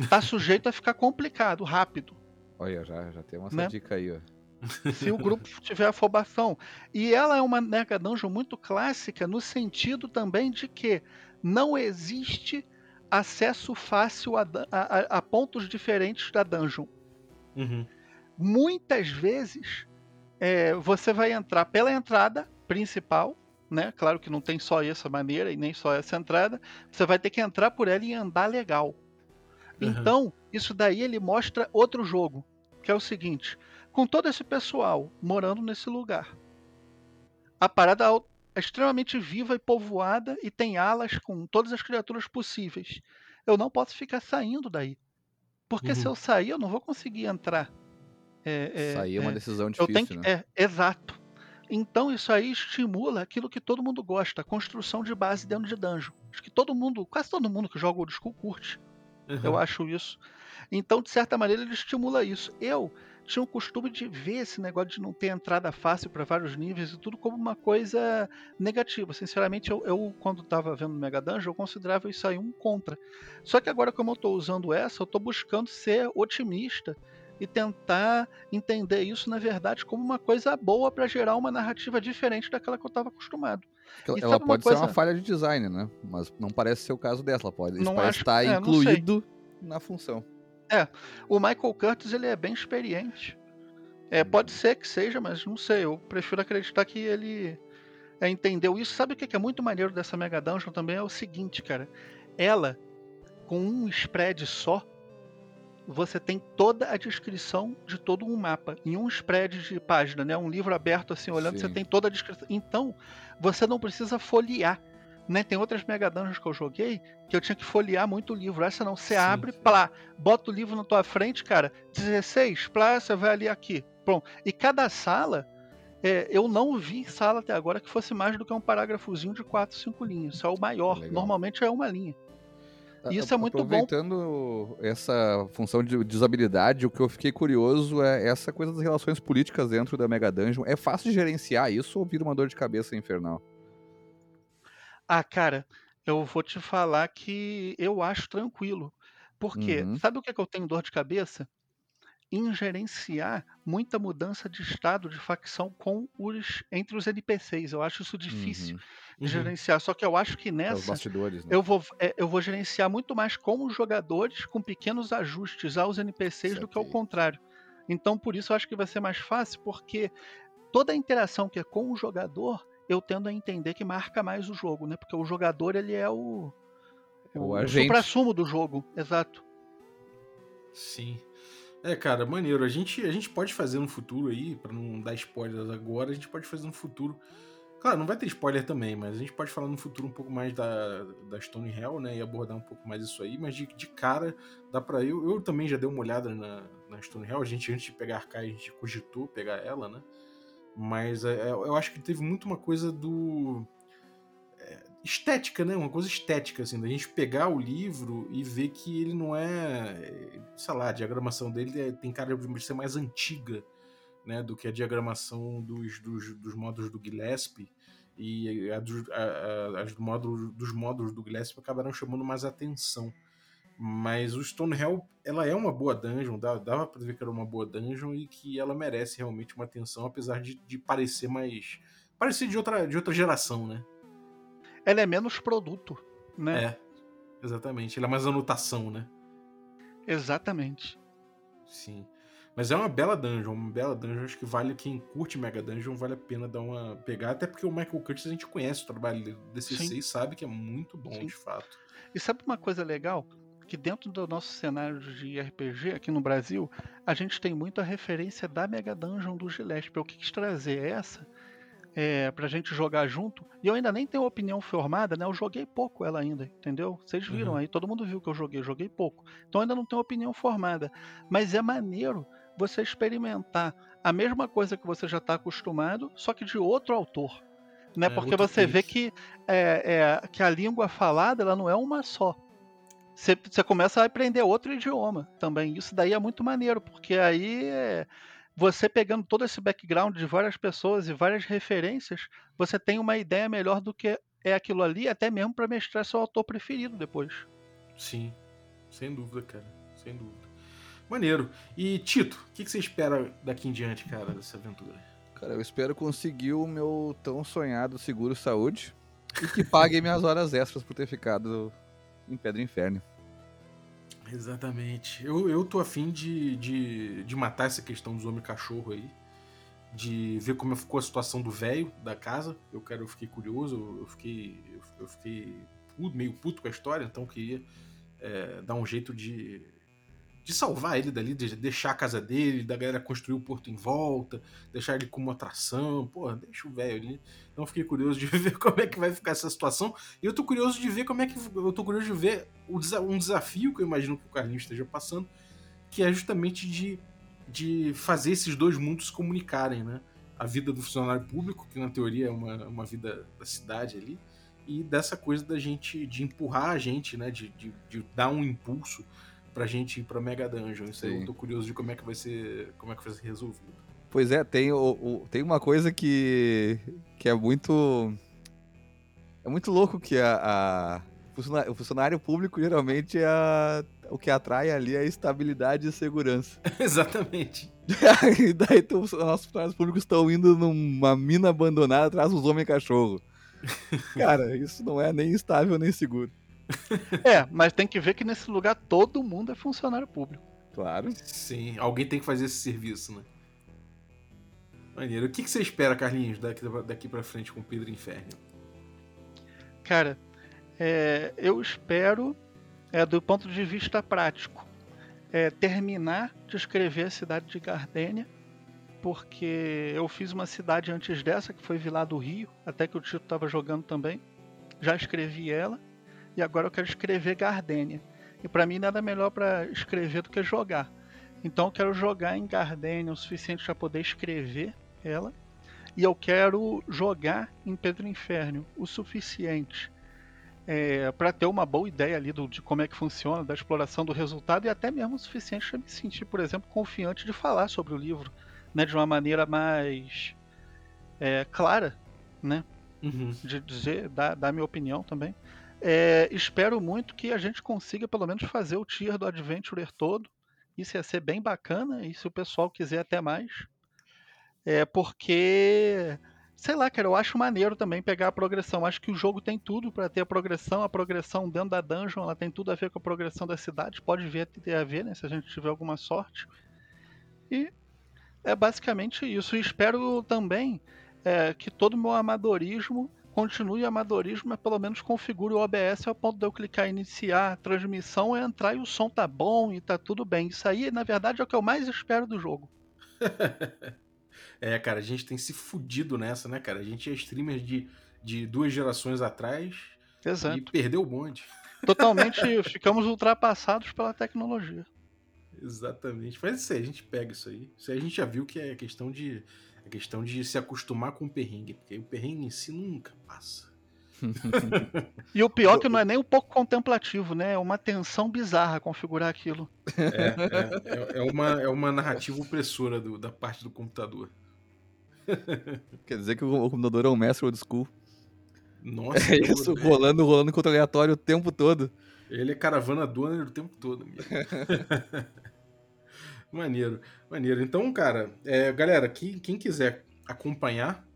tá sujeito a ficar complicado, rápido. Olha, já, já tem uma Né? dica aí, ó. Se o grupo tiver afobação. E ela é uma mega dungeon muito clássica no sentido também de que não existe acesso fácil a, a, a pontos diferentes da dungeon. Uhum. Muitas vezes é, você vai entrar pela entrada principal, né? Claro que não tem só essa maneira e nem só essa entrada. Você vai ter que entrar por ela e andar legal. Uhum. Então, isso daí ele mostra outro jogo, que é o seguinte: com todo esse pessoal morando nesse lugar. A parada é extremamente viva e povoada e tem alas com todas as criaturas possíveis. Eu não posso ficar saindo daí. Porque Uhum. se eu sair, eu não vou conseguir entrar. É, é, Sair é uma é, decisão difícil, que, né? é, exato. Então isso aí estimula aquilo que todo mundo gosta, construção de base dentro de dungeon. Acho que todo mundo, quase todo mundo que joga old school curte. Uhum. Eu acho isso. Então, de certa maneira, ele estimula isso. Eu tinha o costume de ver esse negócio de não ter entrada fácil para vários níveis e tudo como uma coisa negativa. Sinceramente, eu, eu quando estava vendo Mega Dungeon, eu considerava isso aí um contra. Só que agora, como eu estou usando essa, eu estou buscando ser otimista e tentar entender isso, na verdade, como uma coisa boa para gerar uma narrativa diferente daquela que eu estava acostumado. Ela E ela pode ser uma coisa- falha de design, né? Mas não parece ser o caso dessa. Ela pode, Não acho- estar é, incluído na função. O Michael Curtis ele é bem experiente. É, pode ser que seja, mas não sei. Eu prefiro acreditar que ele é, entendeu isso. Sabe o que que é muito maneiro dessa Mega Dungeon também? É o seguinte, cara. Ela, com um spread só, você tem toda a descrição de todo um mapa. Em um spread de página, né? Um livro aberto assim, olhando, Sim. você tem toda a descrição. Então, você não precisa folhear. Né? Tem outras Mega Dungeons que eu joguei que eu tinha que folhear muito o livro. Essa não, você Sim, abre, plá, bota o livro na tua frente, cara, 16, plá, você vai ali aqui. Pronto. E cada sala, é, eu não vi sala até agora que fosse mais do que um parágrafozinho de 4, 5 linhas. Isso é o maior. Legal. Normalmente é uma linha. E isso é muito bom. Aproveitando essa função de de usabilidade, o que eu fiquei curioso é essa coisa das relações políticas dentro da Mega Dungeon. É fácil de gerenciar isso ou vira uma dor de cabeça infernal? Ah, cara, eu vou te falar que eu acho tranquilo. Por quê? Uhum. Sabe o que, é que eu tenho dor de cabeça? Em gerenciar muita mudança de estado de facção com os entre os NPCs. Eu acho isso difícil Uhum. de Uhum. gerenciar. Só que eu acho que É os nessa bastidores, né? eu vou, é, eu vou gerenciar muito mais como os jogadores, com pequenos ajustes aos NPCs do que ao contrário. Então, por isso, eu acho que vai ser mais fácil, porque toda a interação que é com o jogador, eu tendo a entender que marca mais o jogo, né? Porque o jogador, ele é o, É o o supra-sumo do jogo, exato. Sim. É, cara, maneiro. A gente, a gente pode fazer no futuro aí, pra não dar spoilers agora, a gente pode fazer no futuro. Claro, não vai ter spoiler também, mas a gente pode falar no futuro um pouco mais da, da Stone Hell, né? E abordar um pouco mais isso aí. Mas de, de cara, dá pra. Eu, eu também já dei uma olhada na, na Stone Hell. A gente, antes de pegar a Arcai, a gente cogitou pegar ela, né? Mas é, é, eu acho que teve muito uma coisa do. é, estética, né? Uma coisa estética, assim, da gente pegar o livro e ver que ele não é. Sei lá, a diagramação dele tem cara de ser mais antiga, né? Do que a diagramação dos, dos, dos módulos do Gillespie. E a a- a- as módulos, dos módulos do Gillespie acabaram chamando mais atenção. Mas o Stonehell, ela é uma boa dungeon, dava pra ver que era uma boa dungeon e que ela merece realmente uma atenção, apesar de, de parecer mais. parecer de outra, de outra geração, né? Ela é menos produto, né? É, exatamente. Ela é mais anotação, né? Exatamente. Sim. Mas é uma bela dungeon, uma bela dungeon. Acho que vale quem curte Mega Dungeon, vale a pena dar uma pegar. Até porque o Michael Curtis a gente conhece o trabalho dele do DCC Sim. e sabe que é muito bom, Sim. de fato. E sabe uma coisa legal? Que dentro do nosso cenário de RPG aqui no Brasil, a gente tem muita referência da Mega Dungeon do Gillespie. Eu quis trazer essa é, pra gente jogar junto. E eu ainda nem tenho opinião formada, né? Eu joguei pouco ela ainda, entendeu? Vocês viram Uhum. aí, todo mundo viu que eu joguei, eu joguei pouco. Então ainda não tenho opinião formada. Mas é maneiro você experimentar a mesma coisa que você já está acostumado, só que de outro autor. Né? É, Porque você vê que, é, é, que a língua falada ela não é uma só. Você, você começa a aprender outro idioma também. Isso daí é muito maneiro, porque aí é, você pegando todo esse background de várias pessoas e várias referências, você tem uma ideia melhor do que é aquilo ali, até mesmo para mestrar seu autor preferido depois. Sim, sem dúvida, cara. Sem dúvida. Maneiro. E Tito, o que, que você espera daqui em diante, cara, dessa aventura? Cara, eu espero conseguir o meu tão sonhado seguro saúde e que pague minhas horas extras por ter ficado em Pedra Inferno. Exatamente. Eu, eu tô afim de, de, de matar essa questão dos homens cachorro aí. De ver como ficou a situação do velho da casa. Eu quero, eu fiquei curioso, eu, fiquei. Eu, eu fiquei meio puto com a história, então queria é, dar um jeito de. De salvar ele dali, de deixar a casa dele, da galera construir o porto em volta, deixar ele como atração. Porra, deixa o velho ali. Então fiquei curioso de ver como é que vai ficar essa situação. E eu tô curioso de ver como é que. Eu tô curioso de ver um desafio que eu imagino que o Carlinhos esteja passando, que é justamente de, de fazer esses dois mundos se comunicarem, né? A vida do funcionário público, que na teoria é uma, uma vida da cidade ali, e dessa coisa da gente, de empurrar a gente, né? De, de, de dar um impulso pra gente ir pra Mega Dungeon. Isso aí eu tô curioso de como é que vai ser, como é que vai ser resolvido. Pois é, tem, o, o- tem uma coisa que, que é muito. É muito louco que a, a- o funcionário público geralmente é a- o que atrai ali é a estabilidade e segurança. Exatamente. e daí tu- os nossos funcionários públicos estão indo numa mina abandonada atrás dos homens cachorro. Cara, isso não é nem estável nem seguro. É, mas tem que ver que nesse lugar todo mundo é funcionário público. Claro. Sim, alguém tem que fazer esse serviço, né? Maneiro. O que, que você espera, Carlinhos, daqui, daqui pra frente com Pedro Inferno? Cara, é, eu espero, é, do ponto de vista prático, é, terminar de escrever a cidade de Gardênia, porque eu fiz uma cidade antes dessa, que foi Vilar do Rio, até que o Tito estava jogando também. Já escrevi ela, e agora eu quero escrever Gardênia. E para mim nada melhor para escrever do que jogar. Então eu quero jogar em Gardênia o suficiente para poder escrever ela. E eu quero jogar em Pedro Inferno o suficiente é, para ter uma boa ideia ali do, de como é que funciona, da exploração do resultado e até mesmo o suficiente para me sentir, por exemplo, confiante de falar sobre o livro, né, de uma maneira mais é, clara, né, Uhum. de dizer, dar, dar minha opinião também. É, espero muito que a gente consiga pelo menos fazer o tier do Adventurer todo. Isso ia ser bem bacana, e se o pessoal quiser até mais. É porque, sei lá, cara, eu acho maneiro também pegar a progressão. Acho que o jogo tem tudo para ter a progressão. A progressão dentro da dungeon, ela tem tudo a ver com a progressão da cidade. Pode ver, ter a ver, né, se a gente tiver alguma sorte. E é basicamente isso. E espero também é, que todo o meu amadorismo continue amadorismo, mas pelo menos configure o OBS ao ponto de eu clicar em iniciar a transmissão, entrar e o som tá bom e tá tudo bem. Isso aí, na verdade, é o que eu mais espero do jogo. É, cara, a gente tem se fudido nessa, né, cara? A gente é streamer de, de duas gerações atrás Exato. e perdeu o bonde. Totalmente ficamos ultrapassados pela tecnologia. Exatamente. Mas isso aí, a gente pega isso aí. Isso aí a gente já viu que é questão de. É questão de se acostumar com o perrengue, porque o perrengue em si nunca passa. E o pior é que não é nem um pouco contemplativo, né? É uma tensão bizarra configurar aquilo. É, é, é, é uma, é uma narrativa opressora do- da parte do computador. Quer dizer que o o computador é um mestre old school. Nossa, É isso, rolando, rolando enquanto aleatório o tempo todo. Ele é caravana dona o tempo todo. maneiro, maneiro. Então, cara, é, galera, quem, quem quiser acompanhar,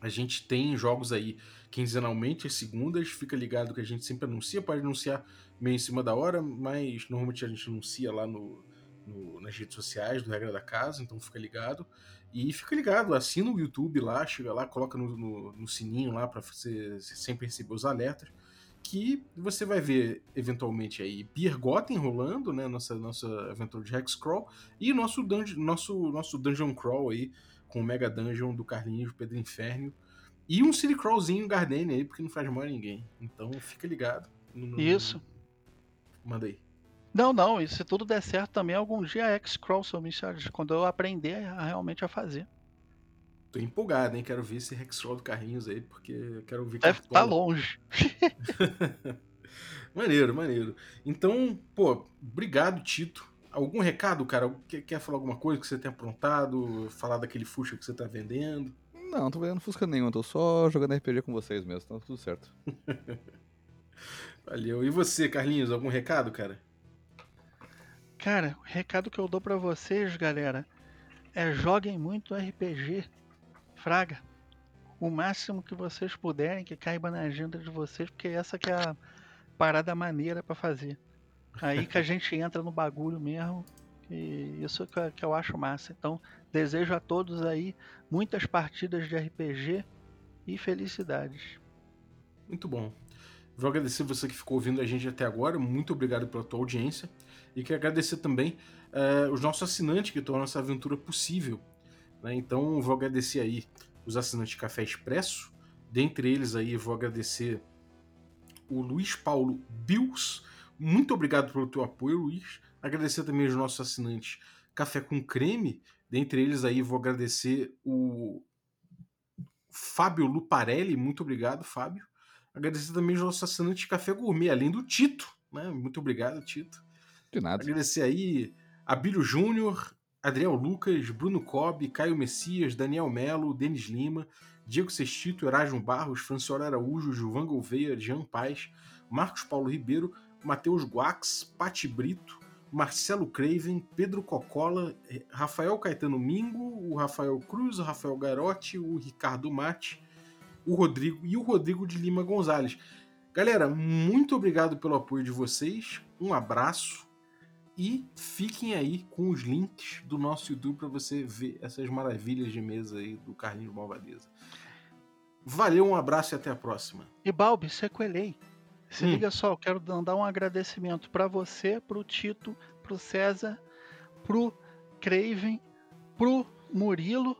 a gente tem jogos aí quinzenalmente, às segundas. Fica ligado que a gente sempre anuncia, pode anunciar meio em cima da hora, mas normalmente a gente anuncia lá no, no- nas redes sociais do Regra da Casa, então fica ligado. E fica ligado, assina o YouTube lá, chega lá, coloca no, no- no sininho lá para você sempre receber os alertas que você vai ver eventualmente aí Beer Gotten rolando, né, nossa nossa aventura de Hexcrawl e nosso dungeon, nosso nosso dungeon crawl aí com o Mega Dungeon do Carlinhos Pedro Inferno e um City Crawlzinho Gardenia aí, porque não faz mal a ninguém. Então fica ligado. No- Isso. Manda aí. Não, não, e se tudo der certo também, algum dia X-Crawl, quando eu aprender a, realmente a fazer. Tô empolgado, hein? Quero ver esse Hexcrawl do Carlinhos aí, porque eu quero ouvir Deve estar Cartola. longe. Maneiro, maneiro. Então, pô, obrigado, Tito. Algum recado, cara? Quer, falar alguma coisa que você tenha aprontado? Falar daquele Fuxa que você tá vendendo? Não, não tô vendendo Fusca nenhum, tô só jogando RPG com vocês mesmo, tá tudo certo. Valeu. E você, Carlinhos, algum recado, cara? Cara, o recado que eu dou pra vocês, galera, é joguem muito RPG. Fraga. O máximo que vocês puderem, que caiba na agenda de vocês, porque essa que é a parada maneira pra fazer. Aí que a gente entra no bagulho mesmo. E isso que eu- que eu acho massa. Então, desejo a todos aí muitas partidas de RPG e felicidades. Muito bom. Vou agradecer você que ficou ouvindo a gente até agora. Muito obrigado pela tua audiência. E quero agradecer também eh, os nossos assinantes que tornam essa aventura possível. Né? Então, vou agradecer aí os assinantes de Café Expresso. Dentre eles aí, vou agradecer o Luiz Paulo Bills. Muito obrigado pelo teu apoio, Luiz. Agradecer também os nossos assinantes Café com Creme. Dentre eles aí, vou agradecer o Fábio Luparelli. Muito obrigado, Fábio. Agradecer também os nossos assinantes de Café Gourmet, além do Tito. Né? Muito obrigado, Tito. De nada. Agradecer aí Abílio Júnior, Adriel Lucas, Bruno Cobb, Caio Messias, Daniel Melo, Denis Lima, Diego Sextito, Erasmo Barros, Francioli Araújo, Gilvan Gouveia, Jean Paz, Marcos Paulo Ribeiro, Matheus Guax, Pati Brito, Marcelo Craven, Pedro Cocola, eh, Rafael Caetano Mingo, o Rafael Cruz, o Rafael Garotti, o Ricardo Mate, o Rodrigo e o Rodrigo de Lima Gonzalez. Galera, muito obrigado pelo apoio de vocês. Um abraço e fiquem aí com os links do nosso YouTube para você ver essas maravilhas de mesa aí do Carlinhos Malvadeza. Valeu, um abraço e até a próxima. E Balbi, sequelei. Se Hum. liga só, eu quero mandar um agradecimento pra você, pro Tito, pro César, pro Craven, pro Murilo,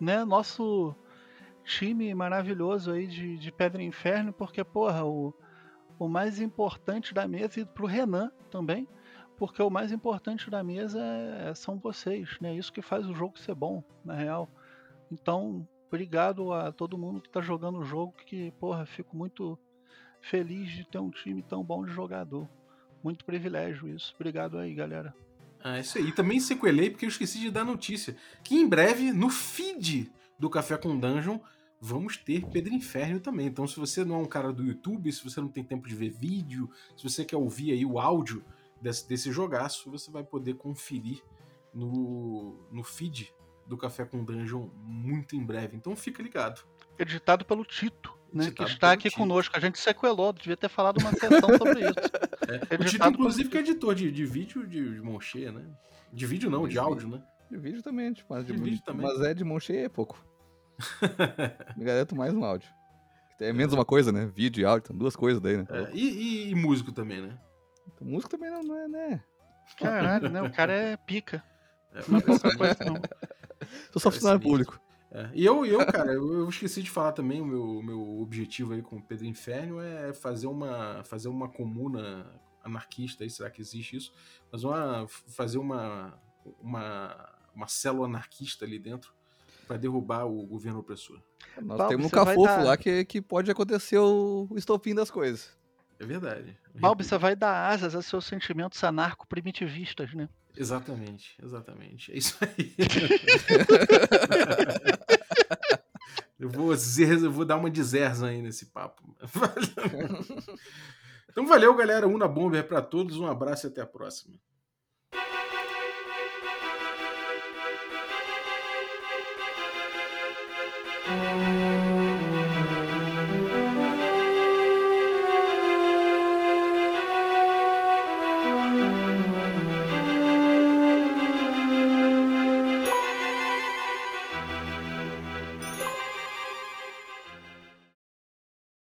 né? Nosso time maravilhoso aí de, de Pedra e Inferno, porque, porra, o, o mais importante da mesa, e pro Renan também, porque o mais importante da mesa é- são vocês, né? Isso que faz o jogo ser bom, na real. Então, obrigado a todo mundo que tá jogando o jogo, que, porra, fico muito feliz de ter um time tão bom de jogador. Muito privilégio isso. Obrigado aí, galera. Ah, isso aí. E também sequelei porque eu esqueci de dar notícia. Que em breve, no feed do Café com Dungeon, vamos ter Pedro Inferno também. Então, se você não é um cara do YouTube, se você não tem tempo de ver vídeo, se você quer ouvir aí o áudio desse, desse jogaço, você vai poder conferir no, no feed do Café com Dungeon muito em breve. Então fica ligado. Editado pelo Tito, né? Que Editado está pelo aqui Tito. conosco. A gente sequelou, devia ter falado uma sessão sobre isso. É. O Editado Tito, inclusive, que é editor de, de vídeo de, de cheia, né? De vídeo não, de De áudio, né? De vídeo também, tipo, mas, De de, vídeo também. mas é de cheia é pouco. Me garanto mais no áudio. É menos uma coisa, né? Vídeo e áudio, são duas coisas daí, né? É, e, e- e músico também, né? Então, música também não, não é, né? Caralho, né? O cara é pica. É, Não é pouca coisa, não. Sou só funcionário público. É, E eu, eu, cara, eu, eu esqueci de falar também, o meu, meu objetivo aí com o Pedro Inferno é fazer uma, fazer uma comuna anarquista aí, será que existe isso? Mas uma, fazer uma, uma, uma célula anarquista ali dentro para derrubar o governo opressor. Nós Balbi, temos um cafofo dar- lá que, que pode acontecer o, o estopim das coisas. É verdade. Balbi, você vai dar asas a seus sentimentos anarco-primitivistas, né? Exatamente, exatamente. É isso aí. eu, vou eu vou dar uma de Zerza aí nesse papo. então valeu, galera. Una Bomber pra todos. Um abraço e até a próxima.